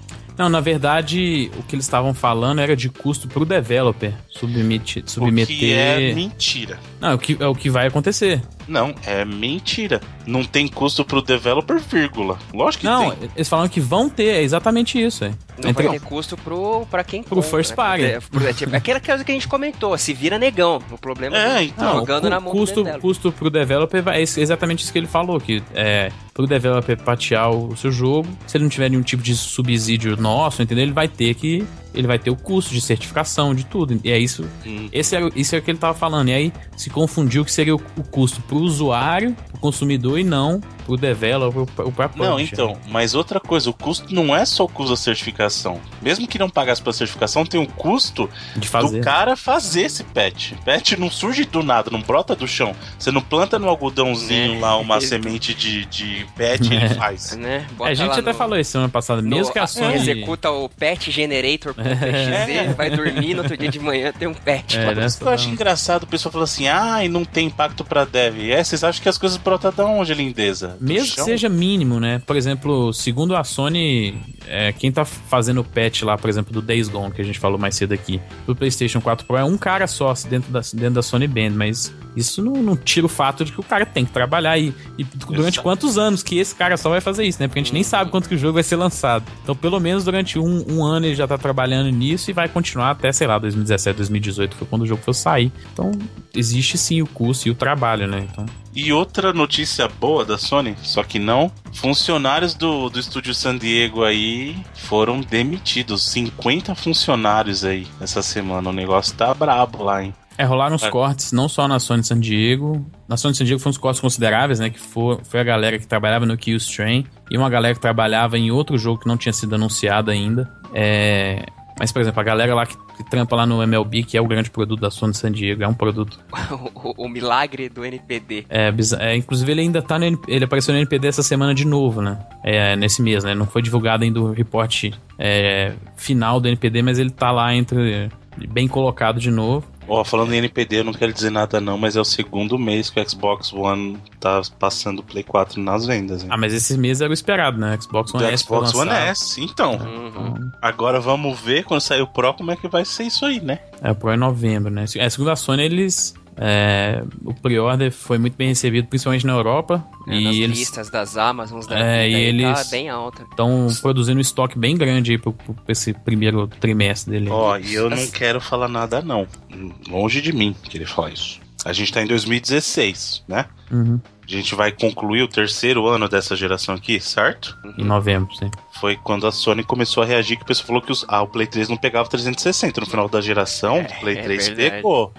Não, na verdade, o que eles estavam falando era de custo pro developer submete, submeter. O que é mentira. Não, é o que, é o que vai acontecer. Não, é mentira. Não tem custo pro developer, vírgula. Lógico que Não, tem. eles falam que vão ter, é exatamente isso. É. Não Entre- vai ter custo pro, pra quem Pro compra, first né? party. É, pro- é tipo, aquela coisa que a gente comentou, se vira negão. O problema É, é então, jogando cu- na mão custo, do custo pro developer vai, é exatamente isso que ele falou, que é pro developer patear o seu jogo, se ele não tiver nenhum tipo de subsídio nosso, entendeu? Ele vai ter que ele vai ter o custo de certificação, de tudo. E é isso, Hum. esse é, isso é o que ele tava falando. E aí se confundiu que seria o, o custo pro usuário, consumidor e não pro developer, o próprio Não, então, mas outra coisa, o custo não é só o custo da certificação. Mesmo que não pagasse pra certificação, tem um custo de fazer. do cara fazer esse patch. Patch não surge do nada, não brota do chão. Você não planta no algodãozinho Né? lá uma Ele- semente de, de patch, ele (laughs) faz. Né? É, a gente até no- falou isso semana passada, mesmo no- que a Sony... Executa o patch generator É. vai dormir, no outro dia de manhã tem um patch. É, né? Eu acho engraçado o pessoal falando assim, ai, não tem impacto pra dev. É, vocês acham que as coisas brotam da onde, lindeza? Do Mesmo que chão? seja mínimo, né? Por exemplo, segundo a Sony, é, quem tá fazendo o patch lá, por exemplo, do Days Gone, que a gente falou mais cedo aqui, do PlayStation 4 Pro, é um cara só dentro da, dentro da Sony Band, mas isso não, não tira o fato de que o cara tem que trabalhar e, e durante Exato. quantos anos que esse cara só vai fazer isso, né? Porque a gente nem sabe quanto que o jogo vai ser lançado. Então, pelo menos durante um, um ano ele já tá trabalhando nisso e vai continuar até, sei lá, 2017, 2018, foi quando o jogo for sair. Então, existe sim o custo e o trabalho, né? Então, E outra notícia boa da Sony, só que não, funcionários do, do estúdio San Diego aí foram demitidos. 50 funcionários aí essa semana. O negócio tá brabo lá, hein? É, rolaram uns É. cortes, não só na Sony San Diego. Na Sony San Diego foram uns cortes consideráveis, né? Que foi, foi a galera que trabalhava no Killstream e uma galera que trabalhava em outro jogo que não tinha sido anunciado ainda. É... Mas, por exemplo, a galera lá que, que trampa lá no MLB, que é o grande produto da Sony San Diego, é um produto. (laughs) o, o milagre do NPD. É, é, inclusive, ele ainda tá no. Ele apareceu no NPD essa semana de novo, né? É, nesse mês, né? Não foi divulgado ainda o reporte é, final do NPD, mas ele tá lá entre. Bem colocado de novo. Ó, falando em NPD, eu não quero dizer nada não, mas é o segundo mês que o Xbox One tá passando o Play 4 nas vendas, hein? Ah, mas esse mês era o esperado, né? Xbox One do S foi Xbox One. S, então. Uhum. Agora vamos ver quando sair o Pro como é que vai ser isso aí, né? É, o Pro é em novembro, né? É, segundo a Sony, eles. É, o pre-order foi muito bem recebido, principalmente na Europa. É, nas e eles listas das Amazons da É, vida e tá eles- bem alta. estão produzindo um estoque bem grande aí pro, pro- pra esse primeiro trimestre dele. Ó, e eu não quero falar nada não. Longe de mim querer falar isso. A gente tá em 2016, né? Uhum, A gente vai concluir o terceiro ano dessa geração aqui, certo? em novembro, sim. Foi quando a Sony começou a reagir que o pessoal falou que os- ah, o Play 3 não pegava 360 no final da geração. o Play é 3 verdade. pegou.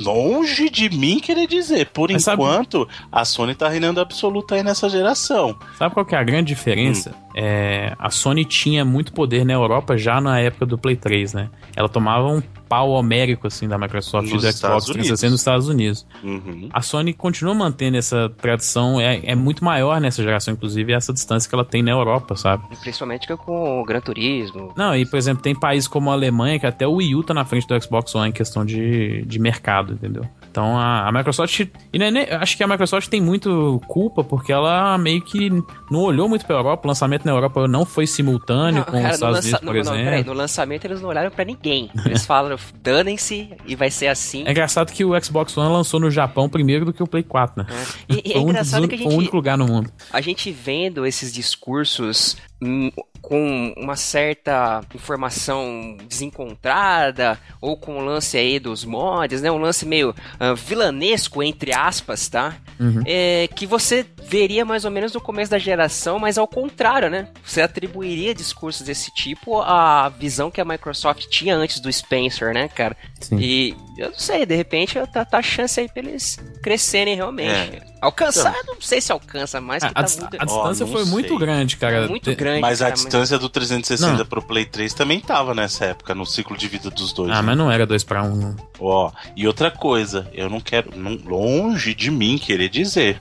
Longe de mim querer dizer. Por Mas sabe- enquanto, a Sony tá reinando absoluta aí nessa geração. Sabe qual que é a grande diferença? Hum. É, a Sony tinha muito poder na Europa já na época do Play 3, né? Ela tomava um pau homérico, assim, da Microsoft Nos e do Estados Xbox 360 nos Estados Unidos. Uhum. A Sony continua mantendo essa tradição, é, é muito maior nessa geração, inclusive, essa distância que ela tem na Europa, sabe? Principalmente com o Gran Turismo. Não, e por exemplo, tem países como a Alemanha que até o Wii U tá na frente do Xbox One em questão de, de mercado, entendeu? Então a, a Microsoft. E não é nem- acho que a Microsoft tem muito culpa porque ela meio que não olhou muito pra Europa. O lançamento na Europa não foi simultâneo com os no, Estados lança- Unidos, por não, exemplo. peraí, no lançamento eles não olharam pra ninguém. Eles falaram, (laughs) danem-se e vai ser assim. É engraçado que o Xbox One lançou no Japão primeiro do que o Play 4, né? E, e é um engraçado un- que a foi o gente, único lugar no mundo. a gente vendo esses discursos hum, com uma certa informação desencontrada, ou com o lance aí dos mods, né? Um lance meio ah, vilanesco, entre aspas, tá? Uhum. É, que você veria mais ou menos no começo da geração, mas ao contrário, né? Você atribuiria discursos desse tipo à visão que a Microsoft tinha antes do Spencer, né, cara? Sim. E eu não sei, de repente tá, tá a chance aí pra eles crescerem realmente. É. Alcançar, não sei se alcança mais, A, que a tá dis- muito, a distância não foi muito sei. grande, cara. muito grande. Mas a cara, distância do 360 Não. pro Play 3 também tava nessa época, no ciclo de vida dos dois. Ah, né? mas não era dois pra um. Ó, e outra coisa, eu não quero, não- longe de mim querer dizer,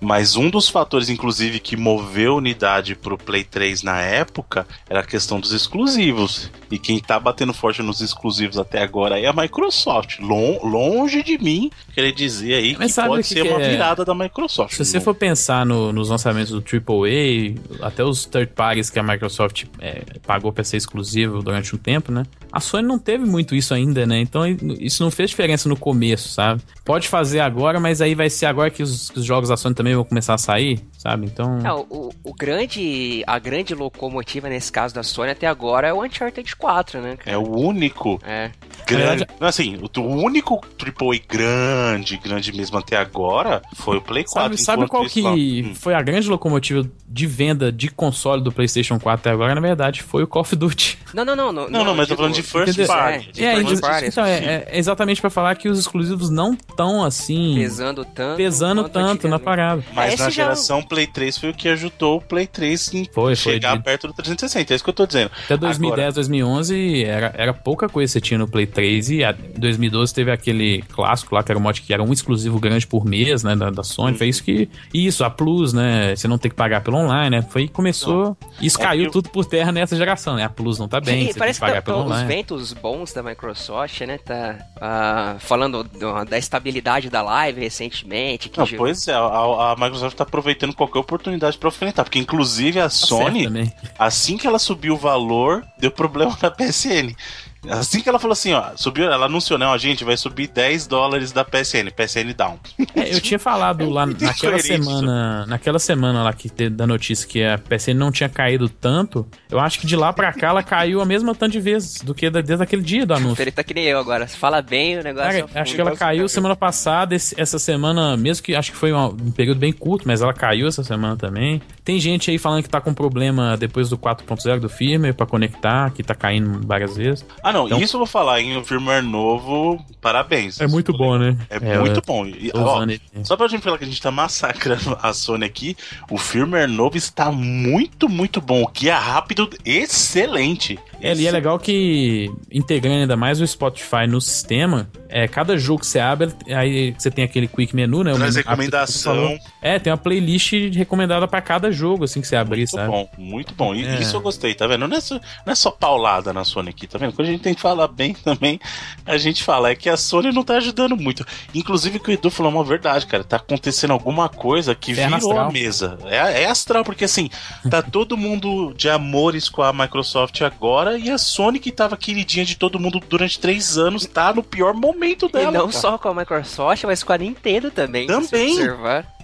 mas um dos fatores, inclusive, que moveu a unidade pro Play 3 na época era a questão dos exclusivos. E quem tá batendo forte nos exclusivos até agora é a Microsoft. Lon- longe de mim querer dizer aí Mas que pode que ser que uma é? virada da Microsoft. Se você for pensar no- nos lançamentos do AAA, até os third parties que a Microsoft é, pagou pra ser exclusivo durante um tempo, né? A Sony não teve muito isso ainda, né? Então isso não fez diferença no começo, sabe? Pode fazer agora, mas aí vai ser agora que os, que os jogos da Sony também vão começar a sair, sabe? Então. É, o, o- o grande, a grande locomotiva nesse caso da Sony até agora é o Uncharted 4, né, cara? É o único É. Grande. Verdade... Assim, o, o único AAA grande, grande mesmo até agora foi o Play 4. Sabe, sabe qual que hum. foi a grande locomotiva de venda de console do PlayStation 4 até agora? Na verdade, foi o Call of Duty. Não, não, não. Não, não, não mas eu tô falando de first entendeu? party. É, de é, first party, então, é, é, exatamente pra falar que os exclusivos não tão assim. Pesando tanto. Pesando tanto na parada. Mas na geração já... Play 3 foi o que ajudou o Play 3 em foi, chegar de... perto do 360. É isso que eu tô dizendo. Até 2010, agora... 2011 era, era pouca coisa que você tinha no Play 3 e em 2012 teve aquele clássico lá que era o mod que era um exclusivo grande por mês, né, da, da Sony. Uhum. Foi isso que. Isso, a Plus, né? Você não tem que pagar pelo online, né? Foi começou. Não. Isso é caiu tudo por terra nessa geração, né? A Plus não tá bem. Sim, parece que, que tá, os ventos bons da Microsoft, né? Tá uh, falando do, da estabilidade da live recentemente. não, pois é, a, a, Microsoft tá aproveitando qualquer oportunidade para enfrentar, porque inclusive a tá Sony, assim que ela subiu o valor, deu problema (laughs) na PSN. Assim que ela falou assim, ó, subiu, ela anunciou, não, a gente vai subir 10 dólares da PSN, PSN down. (laughs) É, eu tinha falado lá naquela semana, naquela semana lá que da notícia que a PSN não tinha caído tanto, eu acho que de lá pra cá ela caiu a mesma tanto de vezes do que desde aquele dia do anúncio. Ele tá que nem eu agora, se fala bem o negócio. Cara, acho que ela caiu semana passada, esse, essa semana, mesmo que acho que foi um, um, período bem curto, mas ela caiu essa semana também. Tem gente aí falando que tá com problema depois do 4.0 do firmware pra conectar, que tá caindo várias vezes. Ah, ah, não, então, isso eu vou falar, em um firmware novo, parabéns. É muito bom, né? É, é muito bom. E, ó, só pra gente falar que a gente tá massacrando (laughs) a Sony aqui, o firmware novo está muito, muito bom. O que é rápido, excelente. É, e é legal que, integrando ainda mais o Spotify no sistema, é, cada jogo que você abre, aí você tem aquele quick menu, né? Traz recomendação. É, tem uma playlist recomendada para cada jogo, assim, que você abrir, muito sabe? Muito bom, muito bom. É. Isso eu gostei, tá vendo? Não é, só, não é só paulada na Sony aqui, tá vendo? Quando a gente tem que falar bem também, a gente fala. É que a Sony não tá ajudando muito. Inclusive, o que o Edu falou é uma verdade, cara. Tá acontecendo alguma coisa que é virou astral. a mesa. É, é astral, porque assim, tá (laughs) todo mundo de amores com a Microsoft agora e a Sony, que tava queridinha de todo mundo durante três anos, tá no pior momento dela. E não cara. só com a Microsoft, mas com a Nintendo também. Também.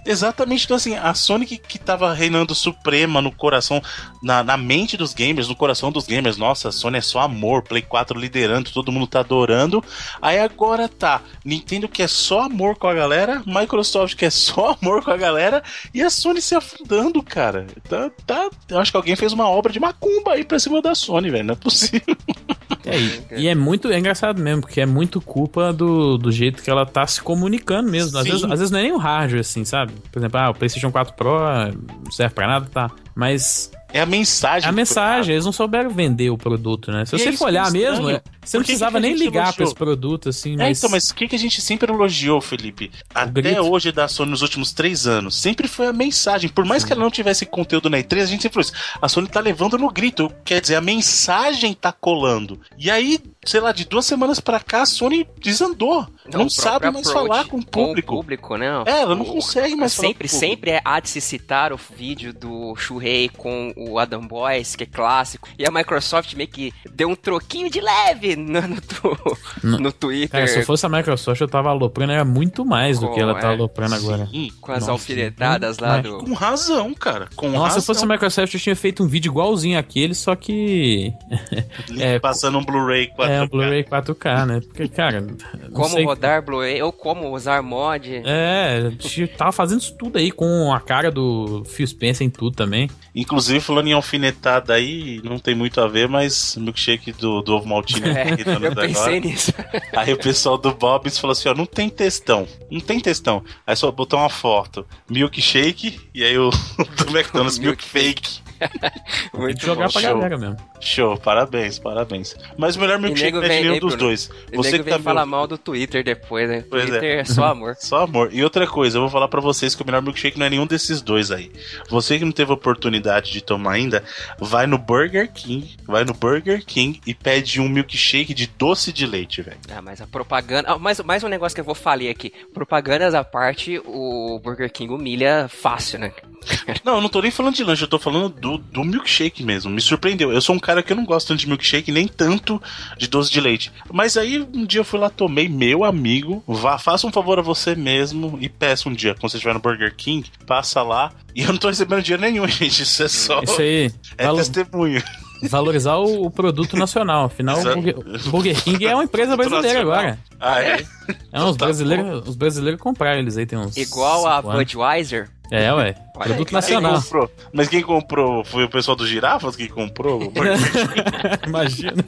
Exatamente, então assim, a Sony que, que tava reinando suprema no coração, na, na mente dos gamers, no coração dos gamers, nossa, a Sony é só amor, Play 4 liderando, todo mundo tá adorando. Aí agora tá, Nintendo que é só amor com a galera, Microsoft que é só amor com a galera, e a Sony se afundando, cara. Tá, tá, eu acho que alguém fez uma obra de macumba aí pra cima da Sony, velho, não é possível. (laughs) É, e, e, é muito é engraçado mesmo, porque é muito culpa do, do jeito que ela tá se comunicando mesmo. Às vezes, às vezes não é nem o hardware, assim, sabe? Por exemplo, ah, o PlayStation 4 Pro não serve pra nada, tá. Mas é a mensagem. É a mensagem, eles não souberam vender o produto, né? Se e você é for olhar mesmo, você não precisava nem ligar para esse produto, assim. É, mas... É, então, mas o que, que a gente sempre elogiou, Felipe? Até grito. hoje da Sony nos últimos três anos, sempre foi a mensagem. Por mais Sim. que ela não tivesse conteúdo na E3, a gente sempre falou isso. A Sony tá levando no grito. Quer dizer, a mensagem tá colando. E aí, sei lá, de duas semanas para cá, a Sony desandou. Não, não sabe mais falar com o público. Com o público, né? É, ela não o, consegue mais sempre, falar. Sempre, sempre há de se citar o vídeo do Shuhei com o Adam Boyce, que é clássico. E a Microsoft meio que deu um troquinho de leve (laughs) no, no, no, no Twitter. Cara, se eu fosse a Microsoft, eu tava aloprando era muito mais do que ela tá é, aloprando agora. Sim, com as Nossa, alfinetadas lá do. Com razão, cara. Com Nossa, razão. se fosse a Microsoft, eu tinha feito um vídeo igualzinho aquele, só que. é, (laughs) passando um Blu-ray 4K. É, um Blu-ray 4K, né? Porque, cara. Como sei... rodar Blu-ray ou como usar mod. É, a gente tava fazendo isso tudo aí com a cara do Phil Spencer em tudo também. Inclusive, falando em alfinetada aí, não tem muito a ver, mas milkshake do, do ovo maltine é, eu pensei agora. nisso. (laughs) Aí o pessoal do Bob's falou assim, ó, não tem textão, não tem textão. Aí só botou uma foto, milkshake, e aí o (laughs) do McDonald's milk fake. (laughs) Muito jogar bom. pra Show. galera mesmo. Show, parabéns, parabéns. Mas o melhor milkshake não é de nenhum dos dois. Você que tá falar mal do Twitter depois, né? Pois é. Twitter é. é só amor. (laughs) só amor. E outra coisa, eu vou falar para vocês que o melhor milkshake não é nenhum desses dois aí. Você que não teve oportunidade de tomar ainda, vai no Burger King, vai no Burger King e pede um milkshake de doce de leite, velho. Ah, mas a propaganda. Ah, mais, mais um negócio que eu vou falar aqui. Propagandas à parte, o Burger King humilha fácil, né? não, eu não tô nem falando de lanche, eu tô falando do, do milkshake mesmo. Me surpreendeu. Eu sou um cara que eu não gosto tanto de milkshake, nem tanto de doce de leite. Mas aí um dia eu fui lá, tomei, meu amigo, vá, faça um favor a você mesmo e peça um dia, quando você estiver no Burger King, passa lá. E eu não tô recebendo dinheiro nenhum, (laughs) gente. Isso é só. Isso aí. É testemunho. valorizar o, o produto nacional. Afinal, o Burger, Burger, King é uma empresa brasileira agora. Ah, é? É, os, tá brasileiros, os brasileiros compraram eles aí, tem uns. Igual a Budweiser. É, ué. Olha produto aí, nacional. Quem Mas quem comprou? Foi o pessoal do Girafas que comprou? (laughs) Imagina.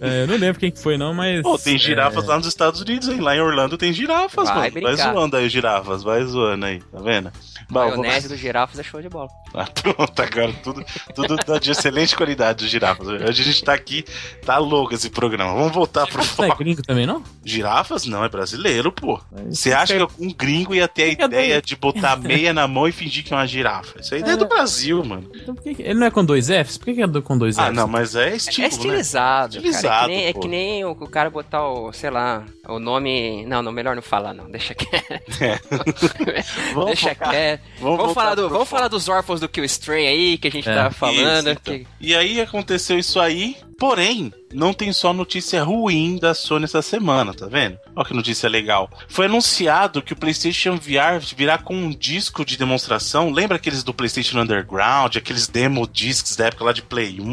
É, eu não lembro quem que foi, não, mas. Pô, tem girafas é... lá nos Estados Unidos, hein? Lá em Orlando tem girafas, vai mano. Vai zoando aí, girafas, vai zoando aí, tá vendo? Maionese dos girafas é show de bola. (laughs) Ah, pronto, agora tudo, tudo de excelente qualidade dos girafas. Hoje a gente tá aqui, tá louco esse programa. Vamos voltar pro foco. Não é gringo também, não? Girafas? Não, é brasileiro, pô. Você acha que um gringo ia ter a ideia de botar meia na mão e fingir que é uma girafa? Isso aí é, é do Brasil, mano. Então, por que, ele não é com dois Fs? Por que, que é com dois ah, Fs? Ah, não, mas é estilo, É estilizado. Né? Estilizado. Cara, é, que nem, é que nem o, cara botar o, sei lá, o nome. Não, não, melhor não falar, não. Deixa quieto. É. (laughs) Deixa quieto. Vamos, vamos falar do, vamos falar dos órfãos do Kill Stray aí, que a gente é. tá falando. Isso, então. que... E aí aconteceu isso aí, porém, não tem só notícia ruim da Sony essa semana, tá vendo? Olha que notícia legal. Foi anunciado que o PlayStation VR virá com um disco de demonstração. Lembra aqueles do PlayStation Underground, aqueles demo discs da época lá de Play 1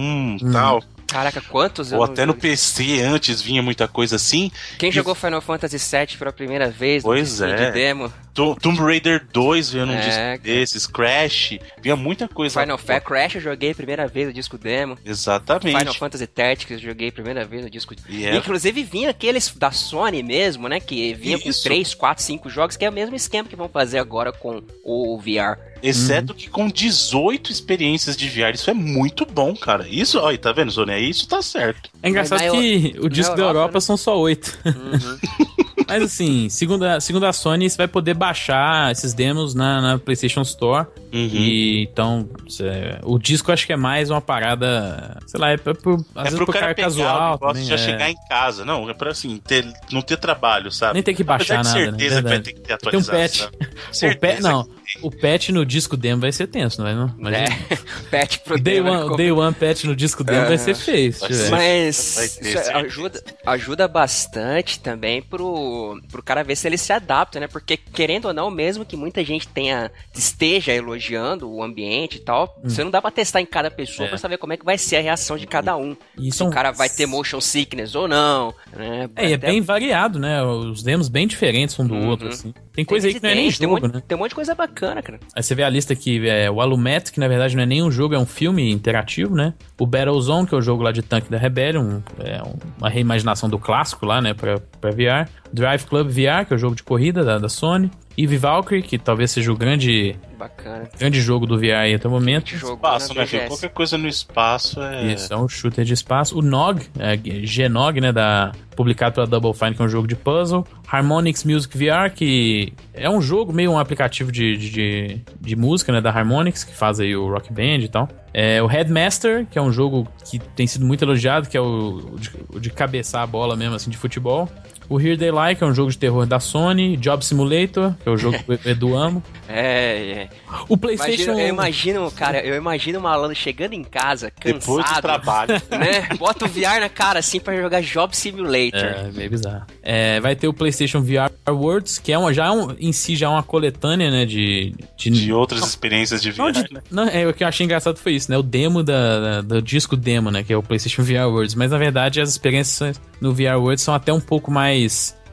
e hum. tal? Caraca, quantos? Ou até no PC antes vinha muita coisa assim. Quem e... jogou Final Fantasy VII pela primeira vez? Pois é. De demo? Tomb Raider 2 veio num é, disco cara. desses, Crash, vinha muita coisa. Final Fantasy Crash eu joguei a primeira vez no disco demo. Exatamente. Final Fantasy Tactics eu joguei a primeira vez no disco yeah. Inclusive vinha aqueles da Sony mesmo, né? Que vinha Isso. com 3, 4, 5 jogos, que é o mesmo esquema que vão fazer agora com o VR. Exceto uhum. que com 18 experiências de VR, isso é muito bom, cara. Isso, olha, tá vendo, Sony? Isso tá certo. É engraçado que o disco da Europa né? são só 8. Uhum. (laughs) (laughs) Mas assim, segundo a, segundo a Sony, você vai poder baixar esses demos na, na PlayStation Store. Uhum. E então, cê, o disco acho que é mais uma parada. Sei lá, é, pra, pro, é vezes pro, cara, cara casual. Gosta já é. chegar em casa. Não, é pra assim, ter, não ter trabalho, sabe? Nem ter que baixar nada. Né? certeza né? que vai ter que ter atualização. Tem um patch. (laughs) certeza. O não, o patch no disco demo vai ser tenso, não é? Não? Imagina. É, (laughs) patch pro day demo. One, day one patch no disco demo vai ser feio. Mas ajuda, ajuda bastante também pro, pro cara ver se ele se adapta, né? Porque, querendo ou não, mesmo que muita gente tenha esteja elogiando o ambiente e tal, hum. você não dá pra testar em cada pessoa é. pra saber como é que vai ser a reação de cada um. Isso se o cara vai ter motion sickness ou não. Né? É, é bem variado, né? Os demos bem diferentes um do uhum. outro, assim. Tem coisa tem, aí que não é nem jogo, tem um monte, né? Tem um monte de coisa bacana, cara. Aí você vê a lista aqui, é, o Alumet, que na verdade não é nem um jogo, é um filme interativo, né? O Battlezone, que é o jogo lá de tanque da Rebellion, é uma reimaginação do clássico lá, né, pra, pra VR. Drive Club VR, que é o jogo de corrida da, da Sony. Eve Valkyrie, que talvez seja o grande Bacana. grande jogo do VR aí até o momento. Jogo, espaço, né, filho? Qualquer coisa no espaço é. Isso, é um shooter de espaço. O Nog, é, G-Nog, né? Da, publicado pela Double Fine, que é um jogo de puzzle. Harmonix Music VR, que é um jogo meio um aplicativo de, de, de música, né? Da Harmonix, que faz aí o Rock Band e tal. É, o Headmaster, que é um jogo que tem sido muito elogiado, que é o, o de, o de cabeçar a bola mesmo, assim, de futebol. O Here They Like é um jogo de terror da Sony. Job Simulator, que é o jogo que o (laughs) Edu amo. É, é. O PlayStation. Imagino, eu imagino, cara, eu imagino o malandro chegando em casa, cansado. Depois do trabalho. (laughs) Né? Bota o VR na cara assim pra jogar Job Simulator. É, meio bizarro. É, vai ter o PlayStation VR Worlds, que é uma, já é um, em si já é uma coletânea, né? De, de, de outras experiências de VR. Não, de, né? não, é, o que eu achei engraçado foi isso, né? O demo da, da, do disco demo, né? Que é o PlayStation VR Worlds. Mas na verdade as experiências no VR Worlds são até um pouco mais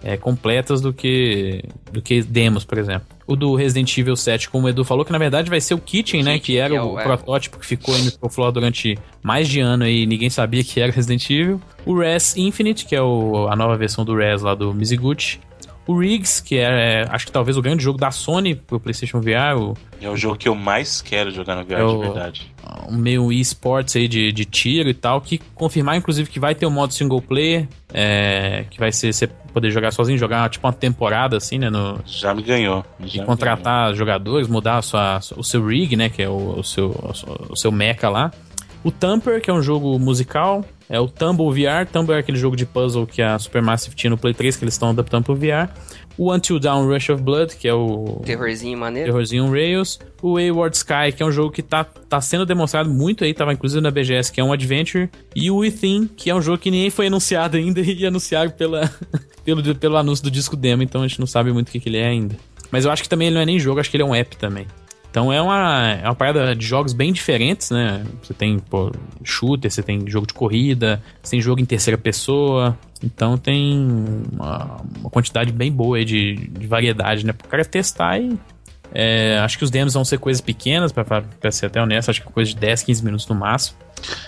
é, completas do que do que demos, por exemplo. O do Resident Evil 7, como o Edu falou, que na verdade vai ser o Kitchen, né? Que era é o, é. protótipo que ficou em Microflora durante mais de ano e ninguém sabia que era Resident Evil. O Res Infinite, que é o, a nova versão do Res lá do Mizuguchi. O Riggs, que é, acho que talvez o grande jogo da Sony pro PlayStation VR. O, é o jogo que eu mais quero jogar no VR é o, de verdade. Um meio esports aí de, de tiro e tal, que confirmar inclusive que vai ter um modo single player, é, que vai ser você poder jogar sozinho, jogar tipo uma temporada assim, né? No, já me ganhou. Já e contratar ganhou. jogadores, mudar sua, o seu rig, né? Que é o, o seu, o seu mecha lá. O Tamper, que é um jogo musical. É o Tumble VR. Tumble é aquele jogo de puzzle que a Supermassive tinha no Play 3, que eles estão adaptando pro VR. O Until Down Rush of Blood, que é o. Terrorzinho maneiro. Terrorzinho Rails. O Wayward Sky, que é um jogo que tá, tá sendo demonstrado muito aí, tava inclusive na BGS, que é um adventure. E o Within, que é um jogo que nem foi anunciado ainda (laughs) e anunciado pela, (laughs) pelo, pelo anúncio do disco demo, então a gente não sabe muito o que, que ele é ainda. Mas eu acho que também ele não é nem jogo, acho que ele é um app também. Então é uma, é uma parada de jogos bem diferentes, né? Você tem pô, shooter, você tem jogo de corrida, você tem jogo em terceira pessoa. Então tem uma, uma quantidade bem boa de, de variedade, né? Pro cara testar e é, acho que os demos vão ser coisas pequenas, pra, pra ser até honesto, acho que coisa de 10, 15 minutos no máximo.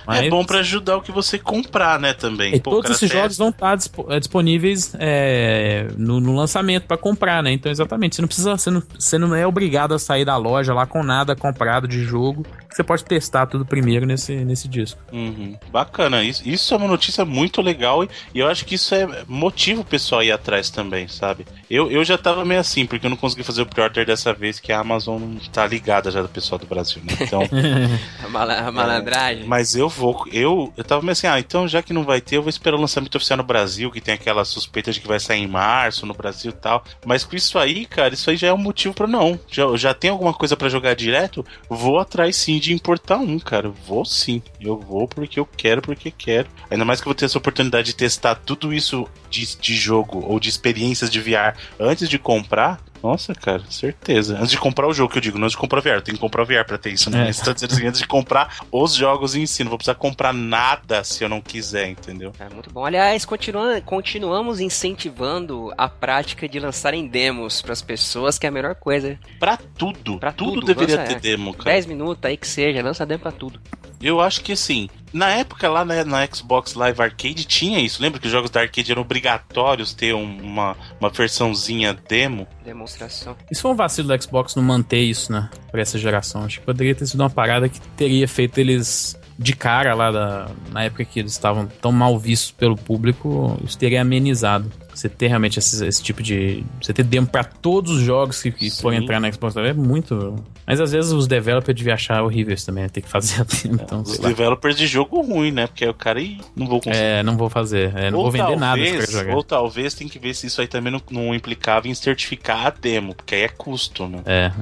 Mas... É bom para ajudar o que você comprar, né, também. E Pô, todos esses jogos vão estar é, disponíveis é, no, no, lançamento para comprar, né? Então, exatamente, você não precisa, você não, você não é obrigado a sair da loja lá com nada comprado de jogo. Você pode testar tudo primeiro nesse, nesse disco. Uhum. Bacana, isso, isso é uma notícia muito legal e, e eu acho que isso é motivo o pessoal ir atrás também, sabe? Eu, eu já tava meio assim, porque eu não consegui fazer o pre-order dessa vez, que a Amazon não tá ligada já do pessoal do Brasil, né? Então. (laughs) a malandragem. É, mas eu vou. Eu, eu tava meio assim, ah, então já que não vai ter, eu vou esperar o lançamento oficial no Brasil, que tem aquela suspeita de que vai sair em março no Brasil e tal. Mas com isso aí, cara, isso aí já é um motivo para não. Já, já tem alguma coisa para jogar direto? Vou atrás sim de importar um, cara. Vou sim. Eu vou porque eu quero, porque quero. Ainda mais que eu vou ter essa oportunidade de testar tudo isso de, de jogo ou de experiências de VR antes de comprar. Nossa, cara, certeza. Antes de comprar o jogo, que eu digo, não antes de comprar o VR, tem que comprar o VR pra ter isso, né? É. Você tá dizendo assim, antes de comprar os jogos em si, não vou precisar comprar nada se eu não quiser, entendeu? É muito bom. Aliás, continua, continuamos incentivando a prática de lançarem demos pras pessoas, que é a melhor coisa. Pra tudo. Pra tudo, tudo deveria lança, ter é. demo, cara. 10 minutos aí que seja, lança demo pra tudo. Eu acho que assim, na época lá na, na, Xbox Live Arcade tinha isso. Lembra que os jogos da arcade eram obrigatórios ter um, uma, uma versãozinha demo? Demonstração. Isso foi um vacilo do Xbox não manter isso, né? Pra essa geração. Acho que poderia ter sido uma parada que teria feito eles de cara lá da, na época que eles estavam tão mal vistos pelo público, isso teria amenizado. Você ter realmente esse, esse tipo de. Você ter demo pra todos os jogos que, que forem entrar na Xbox é muito. Mas às vezes os developers deviam achar horrível isso também, ter que fazer a demo. Então, os developers de jogo ruim, né? Porque aí o cara não vou conseguir. É, não vou fazer. É, não ou vou vender talvez, nada jogar. Ou talvez tem que ver se isso aí também não, não, implicava em certificar a demo, porque aí é custo, né? É.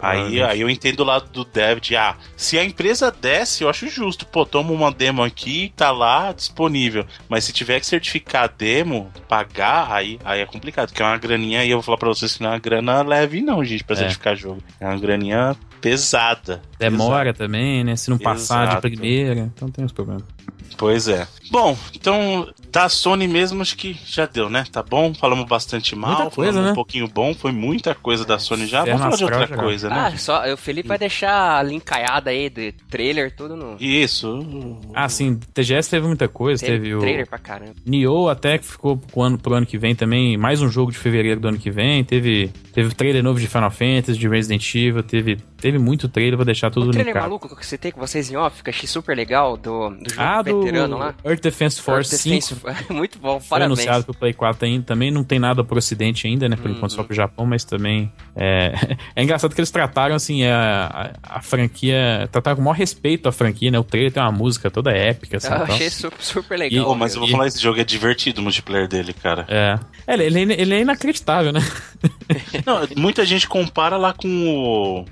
Aí, aí eu entendo o lado do dev de, ah, se a empresa desce, eu acho justo. Pô, toma uma demo aqui, tá lá disponível. Mas se tiver que certificar a demo, pagar aí, aí é complicado, porque é uma graninha, e eu vou falar pra vocês que não é uma grana leve, não, gente, pra é. certificar jogo. É uma graninha pesada. Demora pesada. também, né? Se não passar Exato. de primeira, então tem os problemas. Pois é. Bom, então da Sony mesmo acho que já deu, né? Tá bom? Falamos bastante mal, muita coisa, falamos né? um pouquinho bom, foi muita coisa da Sony já. Vamos falar de outra já. coisa, né? Ah, só o Felipe vai deixar a linkaiada aí de trailer tudo no. Isso. Ah, sim, TGS teve muita coisa, teve, teve o trailer pra caramba. Nioh até que ficou pro ano, pro ano que vem também, mais um jogo de fevereiro do ano que vem, teve teve o trailer novo de Final Fantasy, de Resident Evil, teve teve muito trailer, vou deixar tudo O trailer maluco que você tem com vocês em off, que achei super legal do, do jogo ah, veterano do lá. Earth Defense Force Earth Defense, 5. (laughs) muito bom, foi parabéns. anunciado pro Play 4 ainda, também não tem nada pro ocidente ainda, né, por uhum. enquanto só pro Japão, mas também é, (laughs) é engraçado que eles trataram, assim, a, a, a franquia, trataram com o maior respeito a franquia, né, o trailer tem uma música toda épica, assim, Eu achei super, super legal. E, mas eu vou e, falar, esse jogo é divertido, o multiplayer dele, cara. É, é ele, ele, ele é inacreditável, né? (laughs) não, muita gente compara lá com o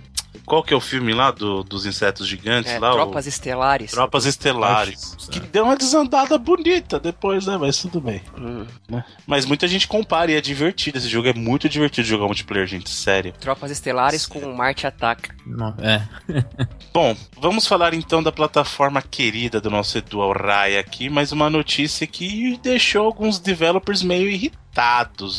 qual que é o filme lá do, dos insetos gigantes? É, lá, Tropas o... Estelares. Tropas Estelares. Acho, que é. deu uma desandada bonita depois, né? Mas tudo bem. Hum. Né? Mas muita gente compara e é divertido. Esse jogo é muito divertido jogar multiplayer, gente. Sério. Tropas Estelares sério. com Marte Ataca. É. (laughs) Bom, vamos falar então da plataforma querida do nosso Edu Raya aqui. Mais uma notícia que deixou alguns developers meio irritados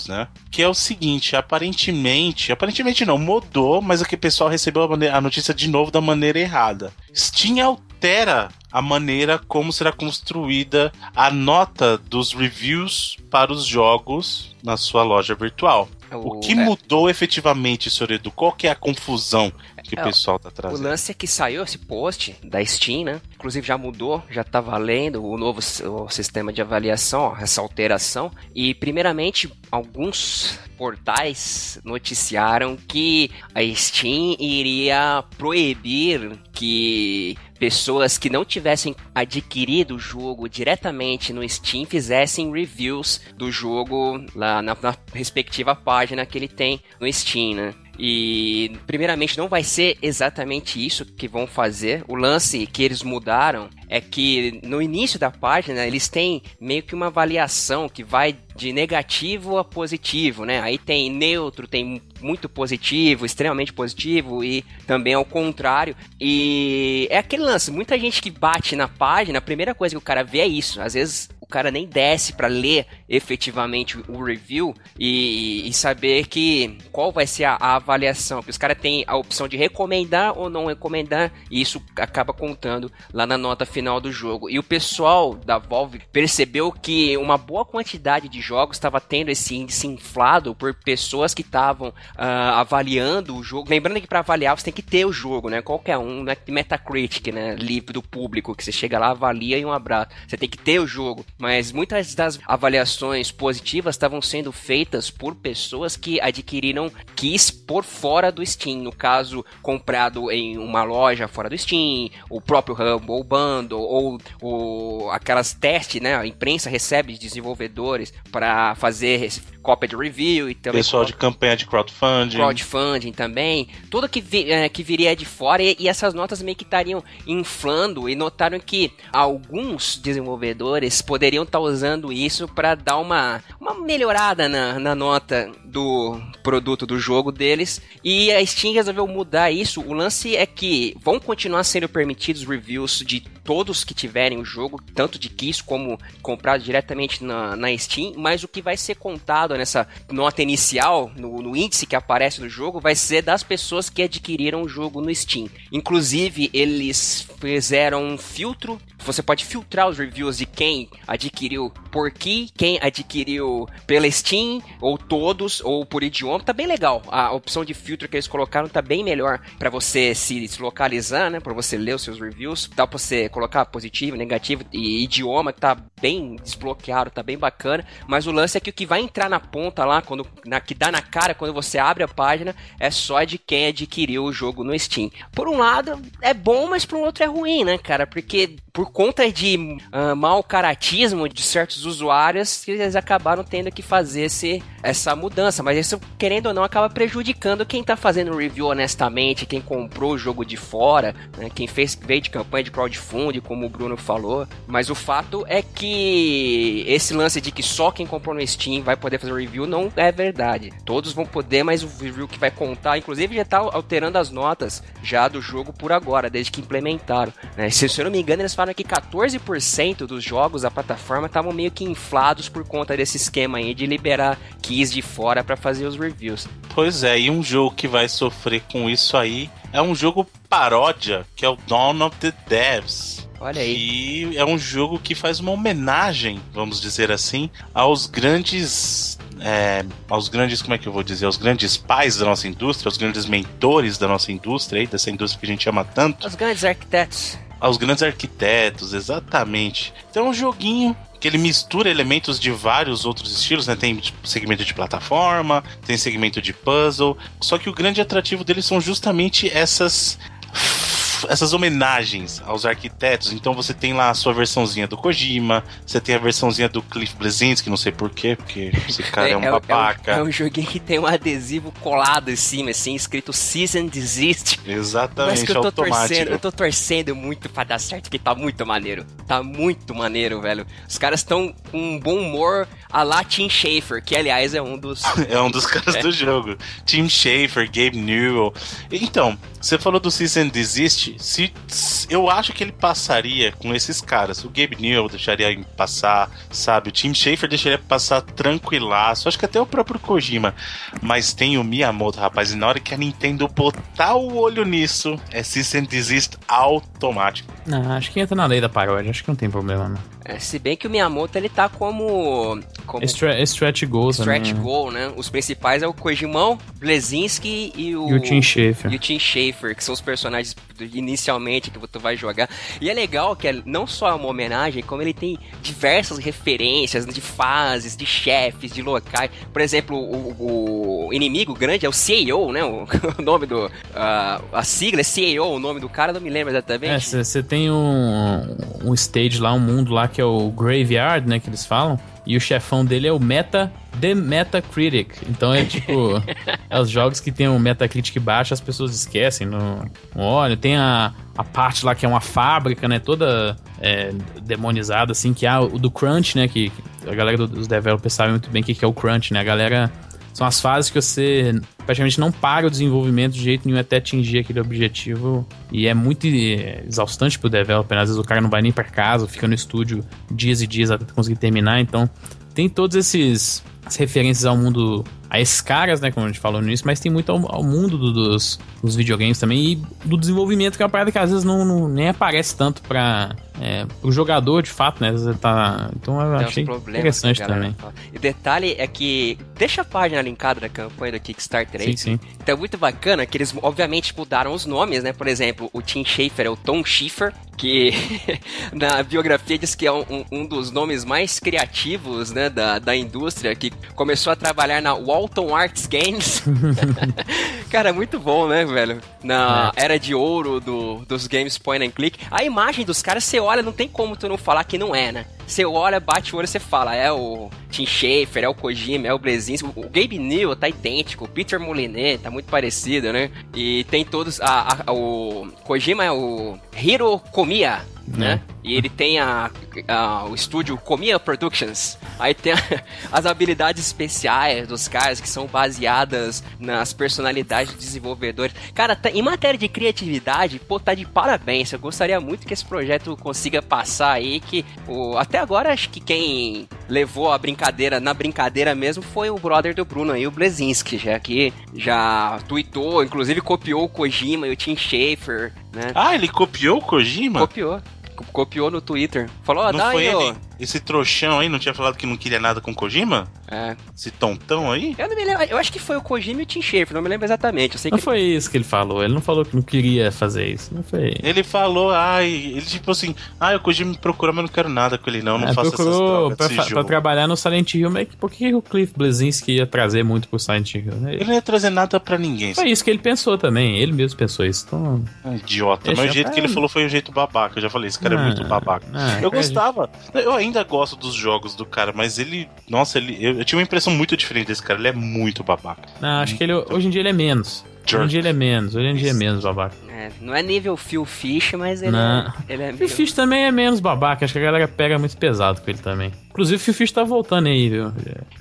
né? Que é o seguinte, aparentemente, aparentemente não, mudou, mas aqui o pessoal recebeu a, a notícia de novo da maneira errada. Steam altera a maneira como será construída a nota dos reviews para os jogos na sua loja virtual. O, o que é. mudou efetivamente, senhor Edu? Qual que é a confusão que é, o pessoal tá trazendo? O lance é que saiu esse post da Steam, né? Inclusive já mudou, já tá valendo o novo o sistema de avaliação, ó, essa alteração. E primeiramente, alguns portais noticiaram que a Steam iria proibir que pessoas que não tivessem adquirido o jogo diretamente no Steam fizessem reviews do jogo lá na, na respectiva página que ele tem no Steam, né? E, primeiramente, não vai ser exatamente isso que vão fazer. O lance que eles mudaram é que no início da página eles têm meio que uma avaliação que vai de negativo a positivo, né? Aí tem neutro, tem muito positivo, extremamente positivo e também ao contrário. E é aquele lance, muita gente que bate na página, a primeira coisa que o cara vê é isso. Às vezes cara nem desce para ler efetivamente o review e, e, saber que qual vai ser a, a avaliação. Porque os caras têm a opção de recomendar ou não recomendar e isso acaba contando lá na nota final do jogo. E o pessoal da Valve percebeu que uma boa quantidade de jogos estava tendo esse índice inflado por pessoas que estavam uh, avaliando o jogo. Lembrando que para avaliar você tem que ter o jogo, né? Qualquer um, né? Metacritic, né? Livre do público, que você chega lá, avalia e um abraço. Você tem que ter o jogo. Mas muitas das avaliações positivas estavam sendo feitas por pessoas que adquiriram keys por fora do Steam. No caso, comprado em uma loja fora do Steam, o próprio Humble Bundle, ou, ou aquelas testes, né? A imprensa recebe desenvolvedores para fazer cópia de review e também. Pessoal de campanha de crowdfunding. Crowdfunding também. Tudo que, vi, é, que viria de fora e, e, essas notas meio que estariam inflando e notaram que alguns desenvolvedores poderiam estar tá usando isso para dar uma, uma melhorada na, na nota do produto do jogo deles. E a Steam resolveu mudar isso. O lance é que vão continuar sendo permitidos reviews de todos que tiverem o jogo, tanto de Kiss como comprado diretamente na, na Steam, mas o que vai ser contado nessa nota inicial, no, no, índice que aparece no jogo, vai ser das pessoas que adquiriram o jogo no Steam. Inclusive, eles fizeram um filtro. Você pode filtrar os reviews de quem adquiriu por que, quem adquiriu pela Steam, ou todos, ou por idioma. Tá bem legal. A opção de filtro que eles colocaram tá bem melhor para você se localizar, né? Para você ler os seus reviews. Dá pra você colocar positivo, negativo e idioma que tá bem desbloqueado, tá bem bacana. Mas o lance é que o que vai entrar na ponta lá, quando, na, que dá na cara quando você abre a página, é só de quem adquiriu o jogo no Steam. Por um lado, é bom, mas por um outro é ruim, né, cara? Porque por conta de uh, mau caratismo de certos usuários, eles acabaram tendo que fazer esse, essa mudança. Mas isso, querendo ou não, acaba prejudicando quem tá fazendo review honestamente, quem comprou o jogo de fora, né, quem fez veio de campanha de crowdfunding, como o Bruno falou. Mas o fato é que esse lance de que só quem comprou no Steam vai poder fazer review não é verdade. Todos vão poder, mas o review que vai contar, inclusive já tá alterando as notas já do jogo por agora, desde que implementaram. Né? Se, se eu não me engano, eles falaram que 14% dos jogos da plataforma estavam meio que inflados por conta desse esquema aí de liberar keys de fora para fazer os reviews. Pois é, e um jogo que vai sofrer com isso aí é um jogo paródia, que é o Dawn of the Devs. Olha aí. E é um jogo que faz uma homenagem, vamos dizer assim, aos grandes. É, aos grandes, como é que eu vou dizer? Aos grandes pais da nossa indústria, aos grandes mentores da nossa indústria, aí, dessa indústria que a gente ama tanto. Os grandes arquitetos aos grandes arquitetos, exatamente. Então é um joguinho que ele mistura elementos de vários outros estilos, né? Tem tipo, segmento de plataforma, tem segmento de puzzle. Só que o grande atrativo dele são justamente essas essas homenagens aos arquitetos. Então você tem lá a sua versãozinha do Kojima, você tem a versãozinha do Cliff Bleszinski, não sei porquê, porque esse cara é, é um é, babaca. É um, é um, joguinho que tem um adesivo colado em cima, assim, escrito Season Desist. Exatamente, Mas que eu tô automático. torcendo, eu tô torcendo muito pra dar certo, que tá muito maneiro. Tá muito maneiro, velho. Os caras estão com um bom humor a lá Tim Schafer, que aliás é um dos. (laughs) é um dos caras é. do jogo. Tim Schafer, Gabe Newell. Então, você falou do Season Desist. Se, eu acho que ele passaria com esses caras. O Gabe Newell deixaria passar, sabe? O Tim Schafer deixaria passar tranquilaço. Acho que até o próprio Kojima. Mas tem o Miyamoto, rapaz. E na hora que a Nintendo botar o olho nisso, é Season Desist automático. Não, acho que entra na lei da paródia. Acho que não tem problema, não. É, se bem que o Miyamoto ele tá como. como stretch goal, Stretch né? goal, né? Os principais é o Kojimão, Blezinski e o. E o Tim Schafer. E o Tim Schafer, que são os personagens inicialmente que tu vai jogar. E é legal que é não só uma homenagem, como ele tem diversas referências de fases, de chefes, de locais. Por exemplo, o, o inimigo grande é o CEO, né? O, (laughs) o nome do. Uh, a sigla é CEO, o nome do cara, não me lembro exatamente. É, você tem um, um stage lá, um mundo lá que é o Graveyard, né, que eles falam. e o chefão dele é o Meta The Metacritic. Então é tipo, (laughs) é os jogos que tem um Metacritic baixo, as pessoas esquecem. Não, olha, tem a, a parte lá que é uma fábrica, né? Toda é, demonizada, assim, que é o do Crunch, né? Que, que a galera dos developers sabe muito bem o que, que é o Crunch, né? A galera são as fases que você praticamente não para o desenvolvimento de jeito nenhum até atingir aquele objetivo. E é muito exaustante pro developer. Às vezes o cara não vai nem para casa, fica no estúdio dias e dias até conseguir terminar. Então, tem todos esses as referências ao mundo a esses caras, né, como a gente falou início, mas tem muito ao, ao mundo do, dos, dos videogames também e do desenvolvimento, que é uma parada que às vezes não, não nem aparece tanto para é, o jogador, de fato, né? Tá, então eu tem achei interessante também. Fala. E o detalhe é que deixa a página linkada da campanha do Kickstarter aí. Sim, sim. Então é muito bacana que eles, obviamente, mudaram os nomes, né? Por exemplo, o Tim Schafer é o Tom Schiffer, que (laughs) na biografia diz que é um, um, dos nomes mais criativos, né, da, da indústria, que começou a trabalhar na Walton Arts Games. (laughs) (laughs) Cara, muito bom, né, velho? Na é. era de ouro do, dos games point and click. A imagem dos caras, você olha, não tem como tu não falar que não é, né? Você olha, bate o olho e você fala, é o Tim Schafer, é o Kojima, é o Blazinski. O Gabe New tá idêntico, o Peter Molinet tá muito parecido, né? E tem todos. A, a, o Kojima é o Hiro Komiya, né? É. E ele tem a, a, o estúdio Komiya Productions. Aí tem a, (laughs) as habilidades especiais dos caras que são baseadas nas personalidades dos desenvolvedores. Cara, tá, em matéria de criatividade, pô, tá de parabéns. Eu gostaria muito que esse projeto consiga passar aí. Que o, até agora acho que quem levou a brincadeira na brincadeira mesmo foi o brother do Bruno aí, o Blezinski, já que já tweetou, inclusive copiou o Kojima e o Tim Schafer, né? Ah, ele copiou o Kojima? Copiou copiou no Twitter. Falou, ah, não dá foi aí, ele, esse trouxão aí, não tinha falado que não queria nada com Kojima? É. Esse tontão aí? Eu não me lembro, eu acho que foi o Kojima e o Tim Schafer, não me lembro exatamente. Eu sei não que foi isso que ele falou, ele não falou que não queria fazer isso, não foi. Ele falou, ai, ele tipo assim, ah, o Kojima me procurou, mas não quero nada com ele não, não é, faço procurou essas pra, pra, trabalhar no Silent Hill, mas por que o Cliff Blazinski ia trazer muito pro Silent Hill? Né? Ele não ia trazer nada pra ninguém. Foi isso que ele pensou também, ele mesmo pensou isso, então... Ah, idiota, mas o jeito que ele falou foi o jeito babaca, eu já falei, esse cara é muito babaca. Ah, eu gostava. Eu ainda gosto dos jogos do cara, mas ele. Nossa, ele. Eu, eu tinha uma impressão muito diferente desse cara. Ele é muito babaca. Não, acho que ele, hoje em dia ele é menos. Hoje em dia ele é menos, hoje em dia é menos babaca. É, não é nível Phil Fish, mas ele, não. é, ele é Phil Fish também é menos babaca, acho que a galera pega muito pesado com ele também. Inclusive o Phil Fish tá voltando aí, viu?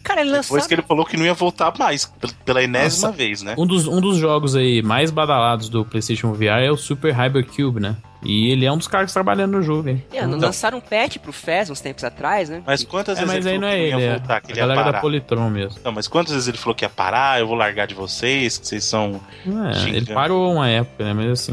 Cara, ele lançou. Depois que ele falou que não ia voltar mais, pela enésima Nossa, vez, né? Um dos, um dos jogos aí mais badalados do PlayStation VR é o Super Hyper Cube, né? E ele é um dos caras trabalhando no jogo, hein? É, então, lançaram um patch pro Fez uns tempos atrás, né? Mas quantas é, vezes mas ele aí não é ele, ia voltar, é. que ele a galera da Polytron mesmo. Não, mas quantas vezes ele falou que ia parar, eu vou largar de vocês, que vocês são... É, ele parou uma época, né? Mas assim...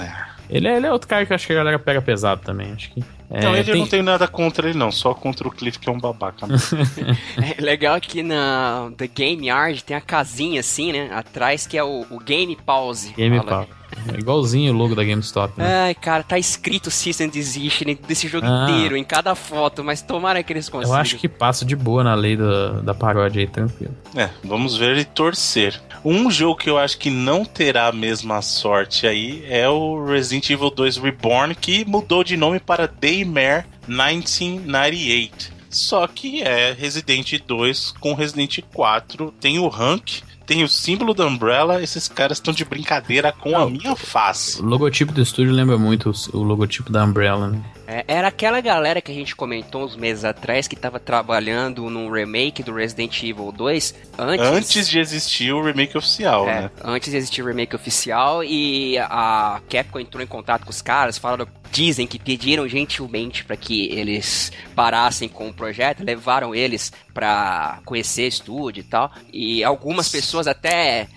É. Ele, é, ele é outro cara que acho que a galera pega pesado também, acho que... É, não, ele tem... não tem nada contra ele, não, só contra o Cliff, que é um babaca. (laughs) é legal que na The Game Yard tem a casinha assim, né? Atrás que é o, o Game Pause. Game Pause. É igualzinho o logo da GameStop. Né? Ai, cara, tá escrito System Decision desse jogo ah. inteiro, em cada foto, mas tomara que eles consigam. Eu acho que passa de boa na lei da, da paródia aí, tranquilo. É, vamos ver e torcer. Um jogo que eu acho que não terá a mesma sorte aí é o Resident Evil 2 Reborn, que mudou de nome para Daymare 1998. Só que é Resident 2 com Resident 4, tem o rank tem o símbolo da Umbrella, esses caras estão de brincadeira com Não, a minha face. O logotipo do estúdio lembra muito o, logotipo da Umbrella, né? É, era aquela galera que a gente comentou uns meses atrás que estava trabalhando num remake do Resident Evil 2 antes... Antes de existir o remake oficial, é, né? Antes de existir o remake oficial e a Capcom entrou em contato com os caras, falaram dizem que pediram gentilmente para que eles parassem com o projeto, levaram eles para conhecer estúdio e tal. E algumas pessoas até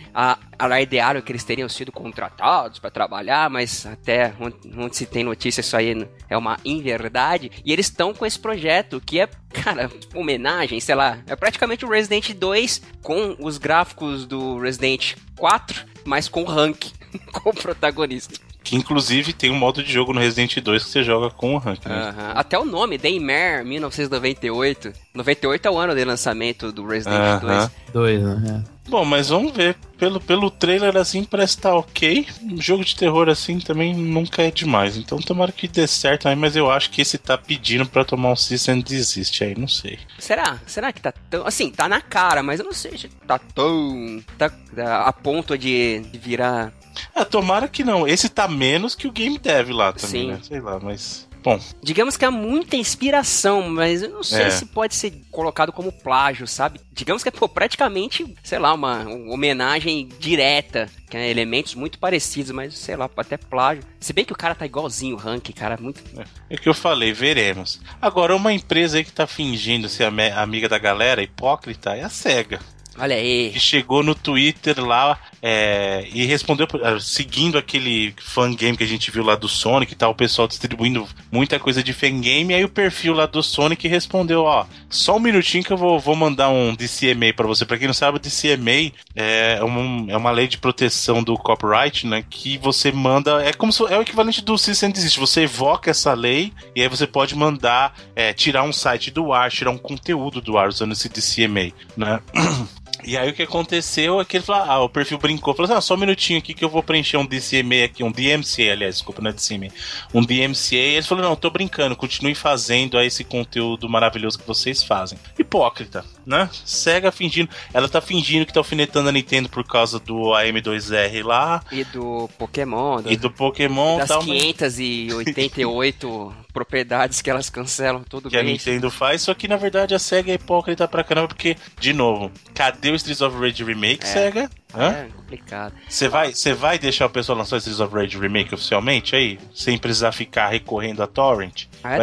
alardearam que eles teriam sido contratados para trabalhar, mas até onde se tem notícia isso aí é uma inverdade. E eles estão com esse projeto que é, cara, tipo, homenagem, sei lá, é praticamente o Resident 2 com os gráficos do Resident 4, mas com rank (laughs) como protagonista. Que inclusive tem um modo de jogo no Resident 2 que você joga com o rank. Né? Até o nome, Daymare 1998. 98 é o ano de lançamento do Resident uh -huh. 2. 2, né? Bom, mas vamos ver. Pelo, pelo trailer assim parece estar tá ok. Um jogo de terror assim também nunca é demais. Então tomara que dê certo aí, mas eu acho que esse tá pedindo para tomar um System desiste aí, não sei. Será? Será que tá tão. Assim, tá na cara, mas eu não sei se tá tão. tá, tá a ponto de, virar. Ah, tomara que não. Esse tá menos que o Game Dev lá também, Sim. né? Sei lá, mas. Bom. Digamos que há muita inspiração, mas eu não sei é. se pode ser colocado como plágio, sabe? Digamos que é pô, praticamente, sei lá, uma, uma homenagem direta, que é elementos muito parecidos, mas sei lá, até plágio. Se bem que o cara tá igualzinho o Rank, cara, muito. É, é que eu falei, veremos. Agora, uma empresa aí que tá fingindo ser amiga da galera, hipócrita, é a SEGA. Olha aí. Que chegou no Twitter lá é, e respondeu, ah, seguindo aquele fangame que a gente viu lá do Sonic e tal, o pessoal distribuindo muita coisa de fangame, aí o perfil lá do Sonic respondeu, ó, só um minutinho que eu vou, vou mandar um DCMA para você. Para quem não sabe, o DCMA é, um, é uma lei de proteção do copyright, né, que você manda, é como se, é o equivalente do System Desist, você evoca essa lei e aí você pode mandar, é, tirar um site do ar, tirar um conteúdo do ar usando esse DCMA, né. (clears throat) E aí o que aconteceu é que ele falou, ah, o perfil brincou, falou assim, ah, só um minutinho aqui que eu vou preencher um DCMA aqui, um DMCA, aliás, desculpa, não é DCMA, um DMCA, e ele falou, não, tô brincando, continue fazendo aí esse conteúdo maravilhoso que vocês fazem. Hipócrita, né? Sega fingindo, ela tá fingindo que tá alfinetando a Nintendo por causa do AM2R lá. E do Pokémon. Do, e do Pokémon. Das tal, 588 (laughs) propriedades que elas cancelam todo que. Que a Nintendo faz, só que na verdade a SEGA é hipócrita pra caramba, porque, de novo, cadê o Streets of Rage Remake, é. SEGA? Hã? É complicado. Você vai, vai deixar o pessoal lançar o Streets of Rage Remake oficialmente aí? Sem precisar ficar recorrendo a Torrent? Ah,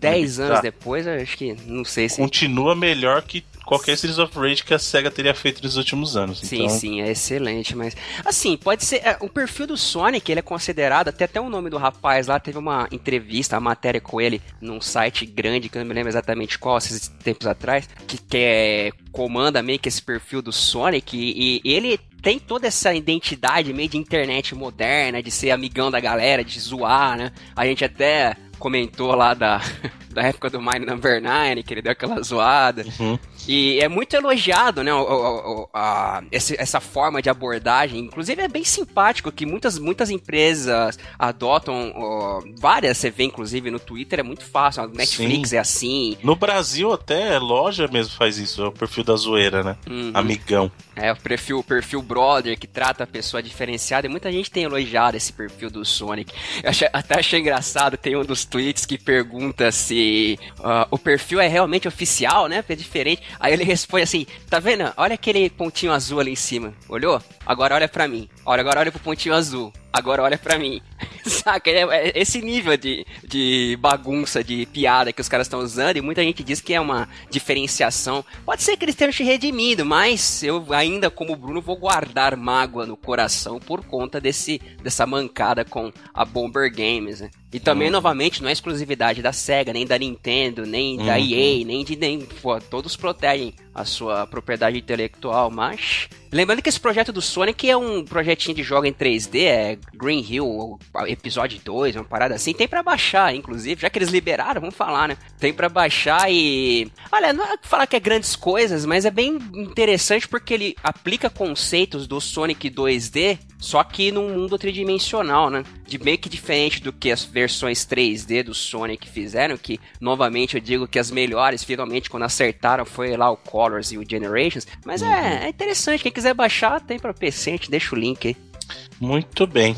10 anos depois, eu acho que não sei se. Continua melhor que qualquer Streets of Rage que a SEGA teria feito nos últimos anos. Sim, então... sim, é excelente, mas assim, pode ser, é, o perfil do Sonic, ele é considerado, até até o nome do rapaz lá, teve uma entrevista, uma matéria com ele num site grande, que eu não me lembro exatamente qual, esses tempos atrás, que, que é, comanda meio que esse perfil do Sonic, e, e ele tem toda essa identidade meio de internet moderna, de ser amigão da galera, de zoar, né? A gente até comentou lá da, (laughs) da época do Mine Number 9, que ele deu aquela zoada. Uhum. E é muito elogiado, né, a, a, essa forma de abordagem. Inclusive é bem simpático que muitas, muitas empresas adotam ó, várias, você vê inclusive no Twitter, é muito fácil. A Netflix Sim. é assim. No Brasil até loja mesmo faz isso, é o perfil da zoeira, né? Uhum. Amigão. É, o perfil, o perfil brother que trata a pessoa diferenciada. E muita gente tem elogiado esse perfil do Sonic. Eu achei, até achei engraçado, tem um dos tweets que pergunta se uh, o perfil é realmente oficial, né? Porque é diferente. Aí ele responde assim: tá vendo? Olha aquele pontinho azul ali em cima. Olhou? Agora olha pra mim. Olha, agora olha pro pontinho azul. Agora olha pra mim. (laughs) Saca? É, é esse nível de, de bagunça, de piada que os caras estão usando, e muita gente diz que é uma diferenciação. Pode ser que eles tenham se redimido, mas eu ainda, como Bruno, vou guardar mágoa no coração por conta desse, dessa mancada com a Bomber Games, né? E também, uhum. novamente, não é exclusividade da SEGA, nem da Nintendo, nem uhum. da EA, nem de nem. Pô, todos protegem a sua propriedade intelectual, mas. Lembrando que esse projeto do Sonic é um projetinho de jogo em 3D, é Green Hill, episódio 2, uma parada assim. Tem para baixar, inclusive, já que eles liberaram, vamos falar, né? Tem para baixar e. Olha, não é falar que é grandes coisas, mas é bem interessante porque ele aplica conceitos do Sonic 2D, só que num mundo tridimensional, né? De meio que diferente do que as versões 3D do Sonic fizeram, que novamente eu digo que as melhores, finalmente, quando acertaram, foi lá o Colors e o Generations. Mas é, uhum. é, é interessante, quem quiser baixar, tem para PC, a gente deixa o link aí. Muito bem.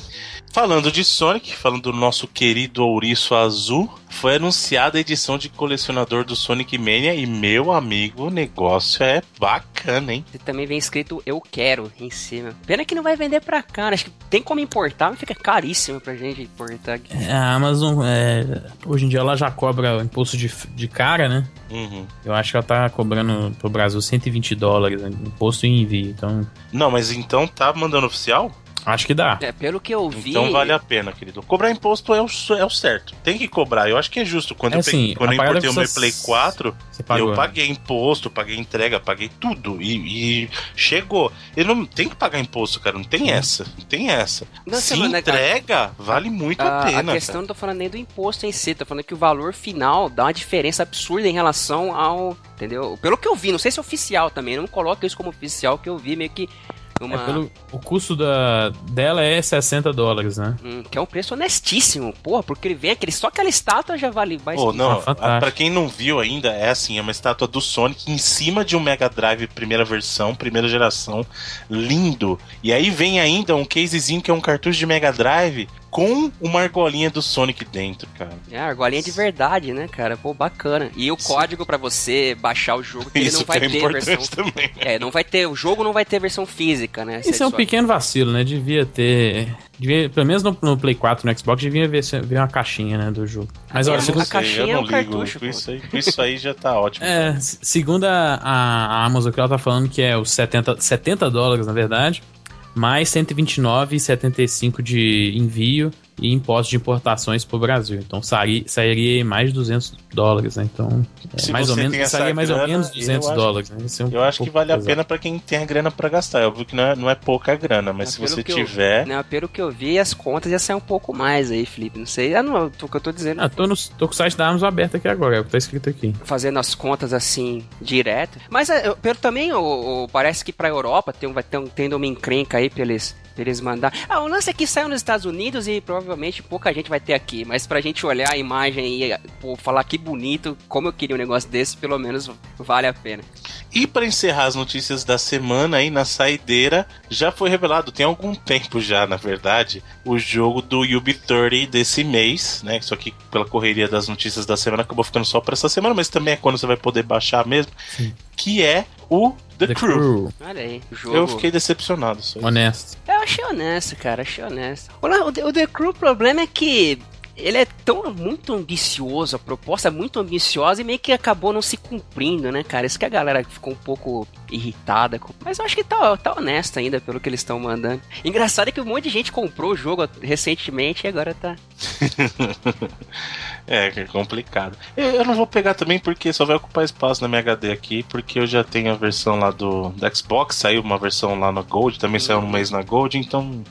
Falando de Sonic, falando do nosso querido ouriço azul, foi anunciada a edição de colecionador do Sonic Mania e meu amigo, o negócio é bacana, hein? E também vem escrito eu quero em cima. Pena que não vai vender pra cá, né? acho que tem como importar, mas fica caríssimo pra gente importar aqui. É, a Amazon, é, hoje em dia ela já cobra o imposto de, de cara, né? Uhum. Eu acho que ela tá cobrando pro Brasil 120 dólares, né? imposto em envio, então... Não, mas então tá mandando oficial? Acho que dá. É, pelo que eu vi. Então vale a pena, querido. Cobrar imposto é o, é o certo. Tem que cobrar. Eu acho que é justo. Quando É eu, assim, peguei, quando a eu importei o meu Play 4, Você pagou. eu paguei imposto, paguei entrega, paguei tudo. E, e chegou. Eu não tem que pagar imposto, cara. Não tem essa. Não tem essa. Não, Se você- entrega, vale muito a, A, pena. a questão cara. não tô falando nem do imposto em si, tô falando que o valor final dá uma diferença absurda em relação ao. Entendeu? Pelo que eu vi, não sei se é oficial também, não coloca isso como oficial, que eu vi meio que. Uma, É pelo, o custo da, dela é 60 dólares, né? hum, que é um preço honestíssimo, porra, porque ele vem aquele. Só aquela estátua já vale mais Pô, que não, Ah, a- pra quem não viu ainda, é assim, é uma estátua do Sonic em cima de um Mega Drive primeira versão, primeira geração, lindo. E aí vem ainda um casezinho que é um cartucho de Mega Drive com uma argolinha do Sonic dentro, cara. É, argolinha de verdade, né, cara? Pô, bacana. E o código pra você baixar o jogo, que ele não Isso vai que é ter importante versão. (laughs) também. É, não vai ter. O jogo não vai ter versão física, né? Isso é um Só- pequeno vacilo, né? Devia ter. Devia, pelo menos no, no Play 4, no Xbox, devia ver, ver uma caixinha, né, do jogo. Mas É, olha, segundo, a caixinha eu é não um ligo. cartucho, com isso, aí, com isso aí já tá ótimo. é, se- segundo a, a, a Amazon, que ela tá falando que é os 70, 70 dólares, na verdade, mais 129,75 de envio e impostos de importações pro Brasil. Então sairia, sairia mais de 200 dólares, né? Então, é, mais ou menos, sairia mais ou grana, menos eu 200 acho- dólares, né? É um Eu acho que vale a pesado. pena pra quem tem a grana pra gastar. É óbvio que não é, não é pouca grana, mas Mas se você eu- tiver. Não, pelo que eu vi, as contas ia sair um pouco mais aí, Felipe. Não sei. Ah, não, o que eu tô dizendo. Ah, tô, no, tô com o site da Amazon aberto aqui agora, é o que tá escrito aqui. Fazendo as contas assim, direto. Mas é, eu- pelo também, o, o- parece que pra Europa tem, vai ter um, tendo uma encrenca aí pra eles, pra eles mandar. Ah, o lance é que saiu nos Estados Unidos e provavelmente pouca gente vai ter aqui. Mas pra gente olhar a imagem e pô, falar que bonito, como eu queria um negócio desse, pelo menos vale a pena. E pra encerrar as notícias da semana aí na saideira, já foi revelado, tem algum tempo já, na verdade, o jogo do UB30 desse mês, né? Só que pela correria das notícias da semana acabou ficando só pra essa semana, mas também é quando você vai poder baixar mesmo, que é o The, The Crew. Crew. Olha aí, jogo. Eu fiquei decepcionado. Só. Honesto. Eu achei honesto, cara, achei honesto. O, o The Crew, o problema é que ele é tão muito ambicioso, a proposta é muito ambiciosa e meio que acabou não se cumprindo, né, cara? Isso que a galera ficou um pouco irritada com. Mas eu acho que tá, tá honesto ainda pelo que eles estão mandando. Engraçado é que um monte de gente comprou o jogo recentemente e agora tá. (laughs) É, que é complicado. Eu, eu não vou pegar também porque só vai ocupar espaço na minha HD aqui, porque eu já tenho a versão lá do, do Xbox, saiu uma versão lá na Gold, também saiu um mês na Gold, então.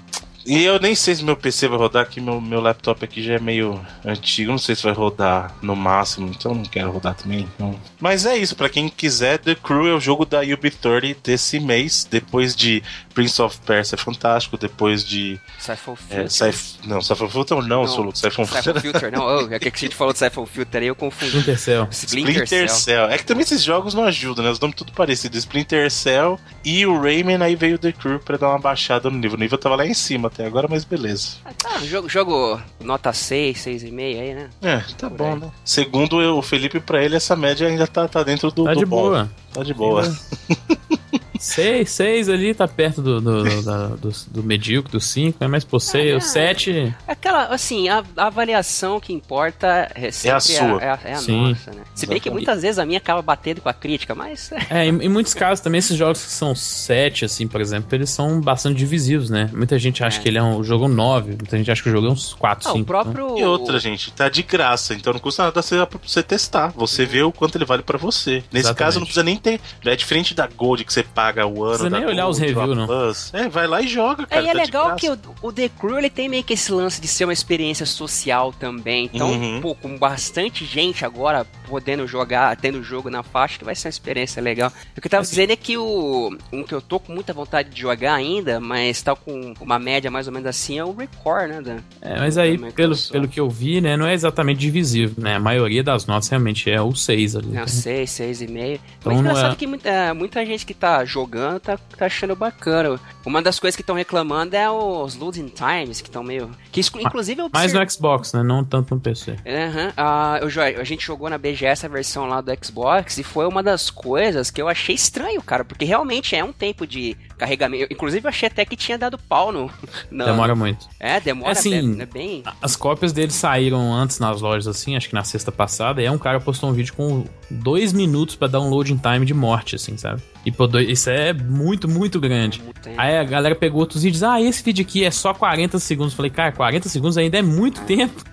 E eu nem sei se meu PC vai rodar, que meu, meu laptop aqui já é meio antigo, não sei se vai rodar no máximo, então não quero rodar também. Então. Mas é isso, pra quem quiser, The Crew é o jogo da UB30 desse mês, depois de Prince of Persia fantástico, depois de. Siphon É, Filter. Syph- não, Siphon Filter não, Não, Solo, Siphon Siphon Filter, não, oh, é que a gente falou de Siphon Filter aí, eu confundi. Splinter Cell. Splinter, Splinter Cell. Cell. É que também esses jogos não ajudam, né? Os nomes tudo parecidos. Splinter Cell e o Rayman, aí veio The Crew pra dar uma baixada no nível. O nível tava lá em cima até agora, mas beleza. Ah, tá, jogo, jogo nota 6, 6,5 aí, né? É, tá Por bom, aí. né? Segundo eu, o Felipe, pra ele, essa média ainda tá, tá dentro do, Tá do de bom. boa. Tá de boa. (laughs) Seis, seis ali tá perto do, do, do, da- do, do medíocre, do cinco, né? Mas por seis, é. o sete. Aquela, assim, a, a avaliação que importa é, sempre a sua. É a, é a Sim. nossa, né? Se bem que muitas vezes a minha acaba batendo com a crítica, mas. (laughs) É, em, em muitos casos também esses jogos que são sete, assim, por exemplo, eles são bastante divisivos, né? Muita gente acha É. que ele é um jogo nove, muita gente acha que o jogo é uns quatro, Ah, cinco. o próprio. E outra, gente, tá de graça, então não custa nada você, você testar. Você vê o quanto ele vale pra você. Nesse Exatamente. caso, não precisa nem ter. É diferente da Gold que você paga o ano. Precisa da nem olhar os reviews, não. Plus. É, vai lá e joga, É, cara. e é tá legal que o, o The Crew ele tem meio que esse lance de ser uma experiência social também. Então, Uhum. pô, com bastante gente agora podendo jogar, tendo o jogo na faixa, que vai ser uma experiência legal. O que eu tava dizendo é que o um que eu tô com muita vontade de jogar ainda, mas tá com uma média mais ou menos assim, é o Record, né? Dan? É, mas aí, pelo, Microsoft. pelo que eu vi, né, não é exatamente divisível, né? A maioria das notas realmente é o seis ali. Não, 6, 6,5. Então Mas engraçado é- que muita, muita gente que tá jogando tá, tá achando bacana. Uma das coisas que estão reclamando é os loading times, que estão meio. Que inclusive eu Mais no Xbox, né? Não tanto no PC. Aham. Ah, eu a gente jogou na BGS a versão lá do Xbox e foi uma das coisas que eu achei estranho, cara, porque realmente é um tempo de carregamento. Inclusive eu achei até que tinha dado pau no. (laughs) no- Demora muito. É, demora É assim, é, é bem. As cópias dele saíram antes nas lojas, assim, acho que na sexta passada, e aí um cara postou um vídeo com dois minutos pra dar um loading time de morte, assim, sabe? E por dois, isso é muito, muito grande. Aí a galera pegou outros vídeos, ah, esse vídeo aqui é só 40 segundos. Falei, cara, 40 segundos ainda é muito tempo.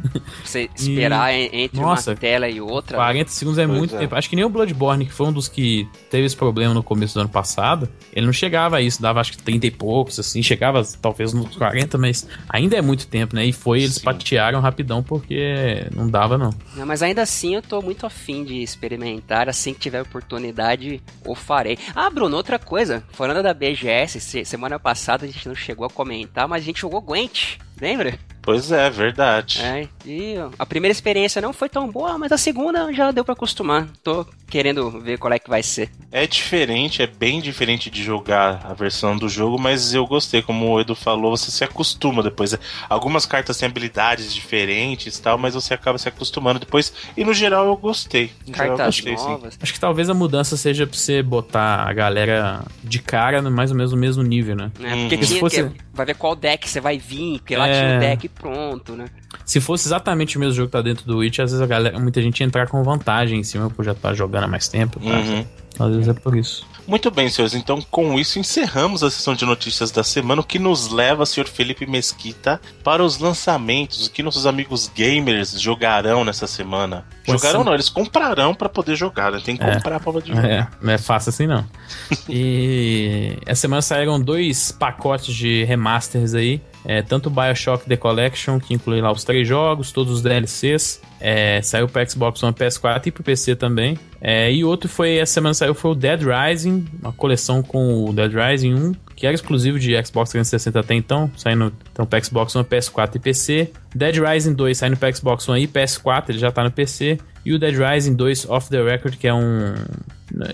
Você (laughs) esperar e... entre Nossa, uma tela e outra. 40 segundos é pois muito é. tempo. Acho que nem o Bloodborne, que foi um dos que teve esse problema no começo do ano passado, ele não chegava a isso, dava acho que 30 e poucos, assim, chegava talvez nos 40, mas ainda é muito tempo, né? E foi, eles Sim. patearam rapidão porque não dava, não. não. Mas ainda assim eu tô muito afim de experimentar, assim que tiver oportunidade, o farei. Ah, Bruno, outra coisa, falando da BGS, semana passada a gente não chegou a comentar, mas a gente jogou Gwent, lembra? Pois é, verdade. É, e a primeira experiência não foi tão boa, mas a segunda já deu para acostumar. Tô querendo ver qual é que vai ser. É diferente, é bem diferente de jogar a versão do jogo, mas eu gostei, como o Edu falou, você se acostuma depois. Algumas cartas têm habilidades diferentes e tal, mas você acaba se acostumando depois. E no geral eu gostei. No cartas geral, eu gostei, novas. Sim. Acho que talvez a mudança seja pra você botar a galera de cara no mais ou menos no mesmo nível, né? É, porque uhum. tinha, fosse... vai ver qual deck você vai vir, porque lá é... tinha o deck pronto, né? Se fosse exatamente o mesmo jogo que tá dentro do Witch, às vezes a galera, muita gente ia entrar com vantagem em cima por já tá jogando há mais tempo. Tá? Uhum. Às vezes é por isso. Muito bem, senhores. Então, com isso, encerramos a sessão de notícias da semana, o que nos leva, senhor Felipe Mesquita, para os lançamentos, o que nossos amigos gamers jogarão nessa semana. jogarão não, eles comprarão para poder jogar, né? Tem que é, comprar pra poder jogar. É, não é fácil assim não. (laughs) e essa semana saíram dois pacotes de remasters aí. É, tanto o Bioshock The Collection, que inclui lá os três jogos, todos os DLCs, é, saiu para Xbox One, PS4 e para PC também. É, e outro foi, essa semana saiu, foi o Dead Rising, uma coleção com o Dead Rising 1, que era exclusivo de Xbox 360 até então, saindo então para Xbox One, PS4 e PC. Dead Rising 2 saindo para Xbox One e PS4, ele já tá no PC. E o Dead Rising 2 Off the Record, que é um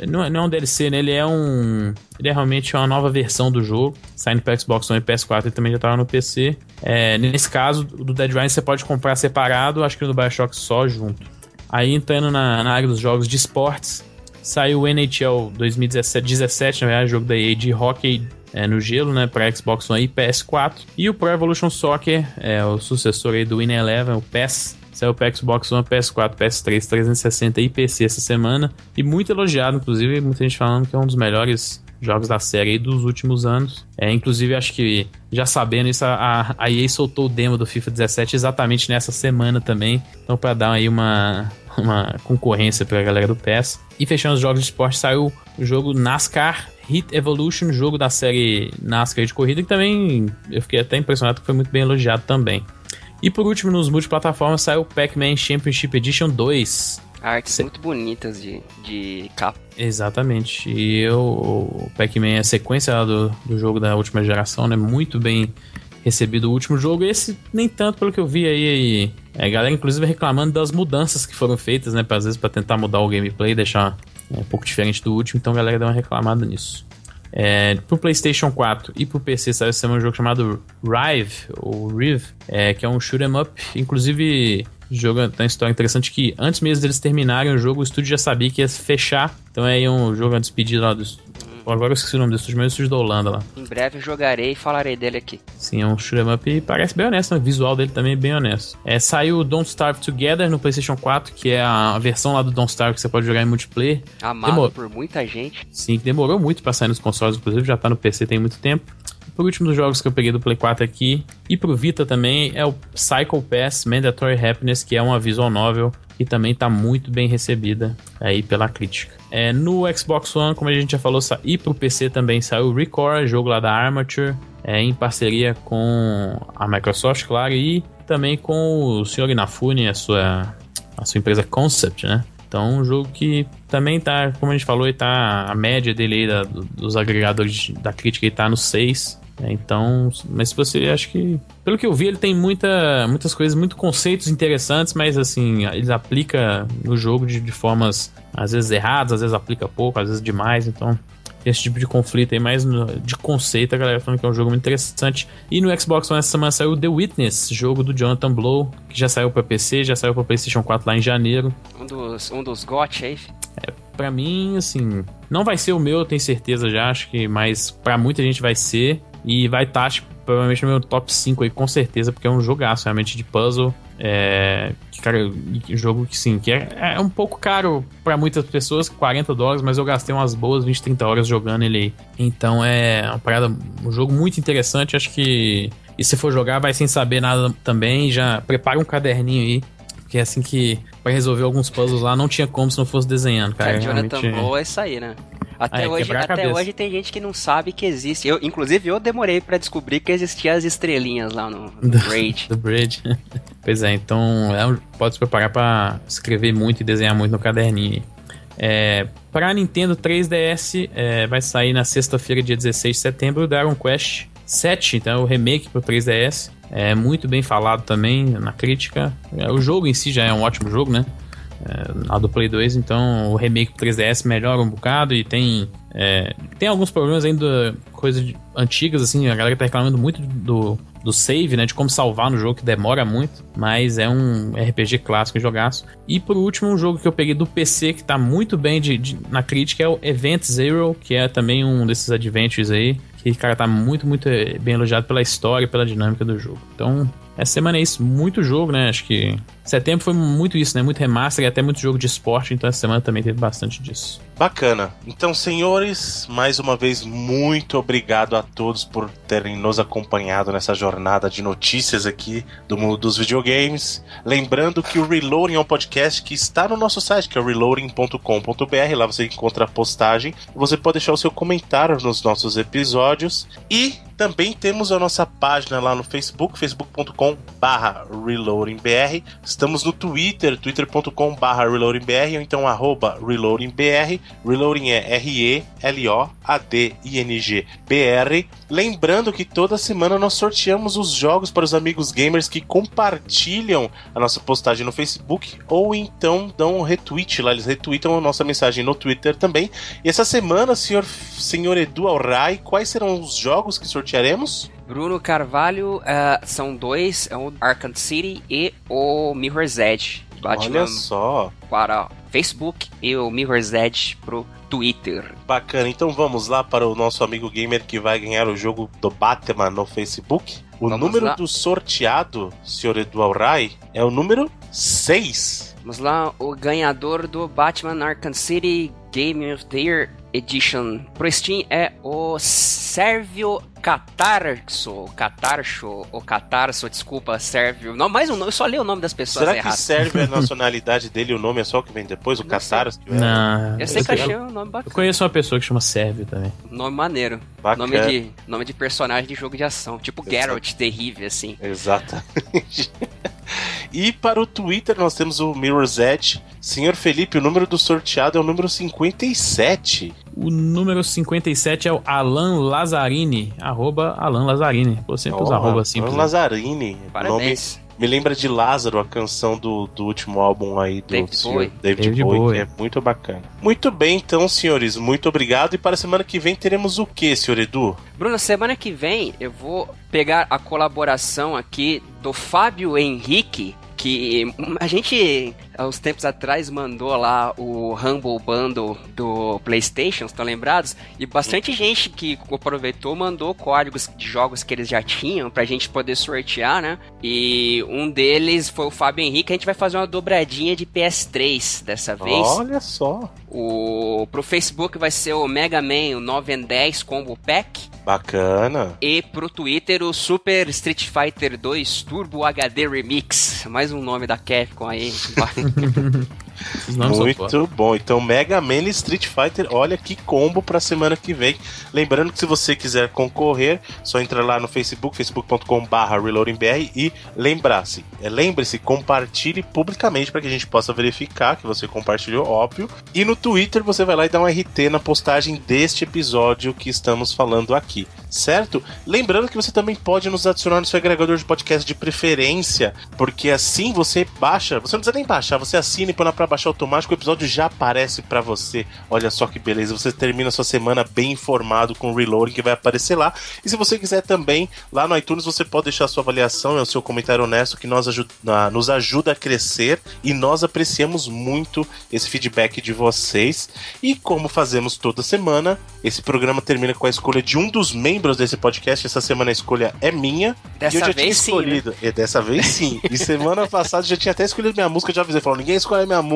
não, é, não é um DLC, né? Ele é um. Ele é realmente uma nova versão do jogo. Saindo para Xbox One e PS4 e também já estava no PC. É, nesse caso, do Dead Rising você pode comprar separado, acho que no Bioshock só junto. Aí entrando na, na área dos jogos de esportes, saiu o NHL 2017, 17, na verdade, jogo da EA de hockey é, no gelo, né, para Xbox One e PS4. E o Pro Evolution Soccer, é o sucessor aí do Win Eleven, o PES, Saiu para Xbox One, PS4, PS3, 360 e PC essa semana. E muito elogiado, inclusive, muita gente falando que é um dos melhores jogos da série dos últimos anos. É, inclusive, acho que já sabendo isso, a, a EA soltou o demo do FIFA 17 exatamente nessa semana também. Então, para dar aí uma, uma concorrência para a galera do PES. E fechando os jogos de esporte, saiu o jogo NASCAR Hit Evolution, jogo da série NASCAR de corrida, que também eu fiquei até impressionado que foi muito bem elogiado também. E por último, nos multiplataformas saiu o Pac-Man Championship Edition 2. Artes muito bonitas de, de capa. Exatamente. E eu, o Pac-Man é a sequência do, do jogo da última geração, né? Muito bem recebido o último jogo. Esse, nem tanto pelo que eu vi aí. É, a galera, inclusive, reclamando das mudanças que foram feitas, né? Pra, às vezes, para tentar mudar o gameplay, deixar é, um pouco diferente do último. Então, a galera deu uma reclamada nisso. É, pro PlayStation 4 e pro PC saiu esse um jogo chamado Rive, ou Rive, é, que é um shoot 'em up. Inclusive, jogo tem uma história interessante que antes mesmo deles terminarem o jogo, o estúdio já sabia que ia fechar. Então é um jogo a despedida lá Agora eu esqueci o nome desse estúdio, mas o estúdio da Holanda lá. Em breve jogarei e falarei dele aqui. Sim, é um shoot'em up e parece bem honesto, né? o visual dele também é bem honesto. É, saiu o Don't Starve Together no PlayStation 4, que é a versão lá do Don't Starve que você pode jogar em multiplayer. Amado Demor... por muita gente. Sim, demorou muito pra sair nos consoles, inclusive já tá no PC tem muito tempo. Por último dos jogos que eu peguei do Play 4 aqui, e pro Vita também, é o Cycle Pass Mandatory Happiness, que é uma visual novel e também está muito bem recebida aí pela crítica. É, no Xbox One, como a gente já falou, e pro PC também saiu o Record, jogo lá da Armature, é, em parceria com a Microsoft, claro, e também com o Sr. Inafune, a sua, a sua empresa Concept, né? Então, um jogo que também tá, como a gente falou, tá a média dele aí da, dos agregadores da crítica está no 6. É, então, mas se você acho que pelo que eu vi ele tem muita, muitas coisas, muito conceitos interessantes, mas assim ele aplica no jogo de, de formas às vezes erradas, às vezes aplica pouco, às vezes demais. Então esse tipo de conflito aí, mais de conceito, a galera falando que é um jogo muito interessante. E no Xbox One essa semana saiu The Witness, jogo do Jonathan Blow, que já saiu para PC, já saiu para PlayStation 4 lá em janeiro. Um dos, um dos GOT aí? É, pra mim, assim, não vai ser o meu, eu tenho certeza já, acho que, mas para muita gente vai ser. E vai estar, tá, provavelmente no meu top 5 aí, com certeza, porque é um jogaço realmente de puzzle. É, cara, jogo que sim, que é, é um pouco caro para muitas pessoas, 40 dólares, mas eu gastei umas boas 20, 30 horas jogando ele aí. Então é uma parada, um jogo muito interessante, acho que. E se for jogar, vai sem saber nada também, já prepara um caderninho aí, porque é assim que vai resolver alguns puzzles lá, não tinha como se não fosse desenhando, cara. É, Jonathan realmente... Blow é isso aí, né? Até, hoje, até hoje tem gente que não sabe que existe. Eu, inclusive, eu demorei para descobrir que existiam as estrelinhas lá no, no Bridge. Do (laughs) pois é, então é, pode se preparar para escrever muito e desenhar muito no caderninho. É, para Nintendo 3DS, é, vai sair na sexta-feira, dia 16 de setembro, o Dragon Quest 7, então é o remake para 3DS. É muito bem falado também na crítica. É, o jogo em si já é um ótimo jogo, né? É, do Play 2, então o remake 3DS melhora um bocado e tem é, tem alguns problemas ainda, coisas antigas, assim, a galera tá reclamando muito do, do save, né, de como salvar no jogo, que demora muito, mas é um RPG clássico jogaço. E por último, um jogo que eu peguei do PC, que tá muito bem de, de, na crítica, é o Event Zero, que é também um desses adventures aí, que, cara, tá muito, muito bem elogiado pela história e pela dinâmica do jogo. Então, essa semana é isso, muito jogo, né? Acho que setembro foi muito isso, né? Muito remaster e até muito jogo de esporte, então essa semana também teve bastante disso. Bacana. Então, senhores, mais uma vez, muito obrigado a todos por terem nos acompanhado nessa jornada de notícias aqui do mundo dos videogames. Lembrando que o Reloading é um podcast que está no nosso site, que é reloading.com.br. Lá você encontra a postagem. Você pode deixar o seu comentário nos nossos episódios. E também temos a nossa página lá no Facebook, facebook.com barra reloadingbr. Estamos no Twitter, twitter.com barra reloadingbr ou então arroba reloadingbr. Reloading é R-E-L-O-A-D-I-N-G-B-R. Lembrando que toda semana nós sorteamos os jogos para os amigos gamers que compartilham a nossa postagem no Facebook ou então dão um retweet lá, eles retweetam a nossa mensagem no Twitter também. E essa semana, senhor, senhor Edu Alray, quais serão os jogos que sortearemos? Bruno Carvalho, uh, são dois, é o Arkham City e o Mirror's Edge. Batman Olha só. Para Facebook e o Mirror's Edge pro Twitter. Bacana, então vamos lá para o nosso amigo gamer que vai ganhar o jogo do Batman no Facebook. O vamos número lá. do sorteado, senhor Edu Rai, é o número 6. Vamos lá, o ganhador do Batman Arkham City Game of the Year Edition pro Steam é o Sérvio Catarso, Catarcho, ou Catarso, desculpa, Sérvio. Não, mais um nome, eu só li o nome das pessoas Será errado. que Sérvio é a (laughs) nacionalidade dele e o nome é só o que vem depois? O Catarso? Não. Eu sempre achei um nome bacana. Eu conheço uma pessoa que chama Sérvio também. Nome maneiro. Bacana. Nome de, nome de personagem de jogo de ação. Tipo Geralt, terrível, assim. Exatamente. (laughs) (laughs) E para o Twitter nós temos o Mirror's Edge. Senhor Felipe, o número do sorteado é o número 57. O número 57 é o Alan Lazzarini, arroba Alan Lazzarini. Pô, sempre oh, os arroba simples. Alan Lazzarini. Parabéns. Nome, me lembra de Lázaro, a canção do, do último álbum aí do David Bowie. David, David Bowie, Bowie, que é muito bacana. Muito bem, então, senhores, muito obrigado. E para a semana que vem teremos o que, senhor Edu? Bruno, semana que vem eu vou pegar a colaboração aqui do Fábio Henrique que a gente, há uns tempos atrás, mandou lá o Humble Bundle do PlayStation, estão lembrados? E bastante gente que aproveitou mandou códigos de jogos que eles já tinham pra gente poder sortear, né? E um deles foi o Fábio Henrique. A gente vai fazer uma dobradinha de PS3 dessa vez. Olha só! O, pro Facebook vai ser o Mega Man, o 9 and 10 Combo Pack. Bacana. E pro Twitter o Super Street Fighter 2 Turbo HD Remix. Mais um nome da Capcom aí. (laughs) (laughs) Muito bom. Então, Mega Man e Street Fighter, olha que combo pra semana que vem. Lembrando que se você quiser concorrer, só entra lá no Facebook, facebook.com.br reloadingbr e lembrar-se, é, lembre-se, compartilhe publicamente para que a gente possa verificar que você compartilhou, óbvio. E no Twitter você vai lá e dá um RT na postagem deste episódio que estamos falando aqui certo? Lembrando que você também pode nos adicionar no seu agregador de podcast de preferência, porque assim você baixa, você não precisa nem baixar, você assina e põe lá pra baixar automático, o episódio já aparece para você. Olha só que beleza, você termina a sua semana bem informado com o reloading que vai aparecer lá. E se você quiser também, lá no iTunes você pode deixar a sua avaliação e o seu comentário honesto que nós ajuda, nos ajuda a crescer e nós apreciamos muito esse feedback de vocês. E como fazemos toda semana, esse programa termina com a escolha de um dos membros desse podcast, essa semana a escolha é minha. Dessa e eu já vez tinha escolhido. sim. Né? E dessa vez sim. e semana (laughs) passada já tinha até escolhido minha música, já avisei, falou, ninguém escolhe minha música,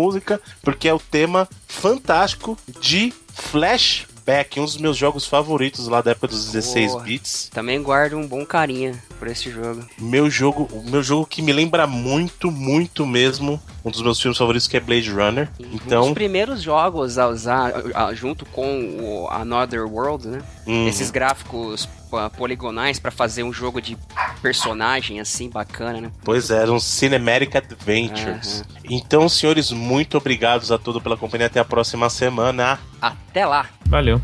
porque é o tema fantástico de Flashback, um dos meus jogos favoritos lá da época dos 16 Boa. bits. Também guardo um bom carinha por esse jogo. Meu jogo, o meu jogo que me lembra muito, muito mesmo, um dos meus filmes favoritos que é Blade Runner. Um dos Então, primeiros jogos a usar, a- junto com o Another World, né? hum, Esses gráficos poligonais pra fazer um jogo de personagem assim bacana, né? Pois é, eram Cinematic Adventures. Então, senhores, muito obrigados a todos pela companhia. Até a próxima semana. Até lá! Valeu.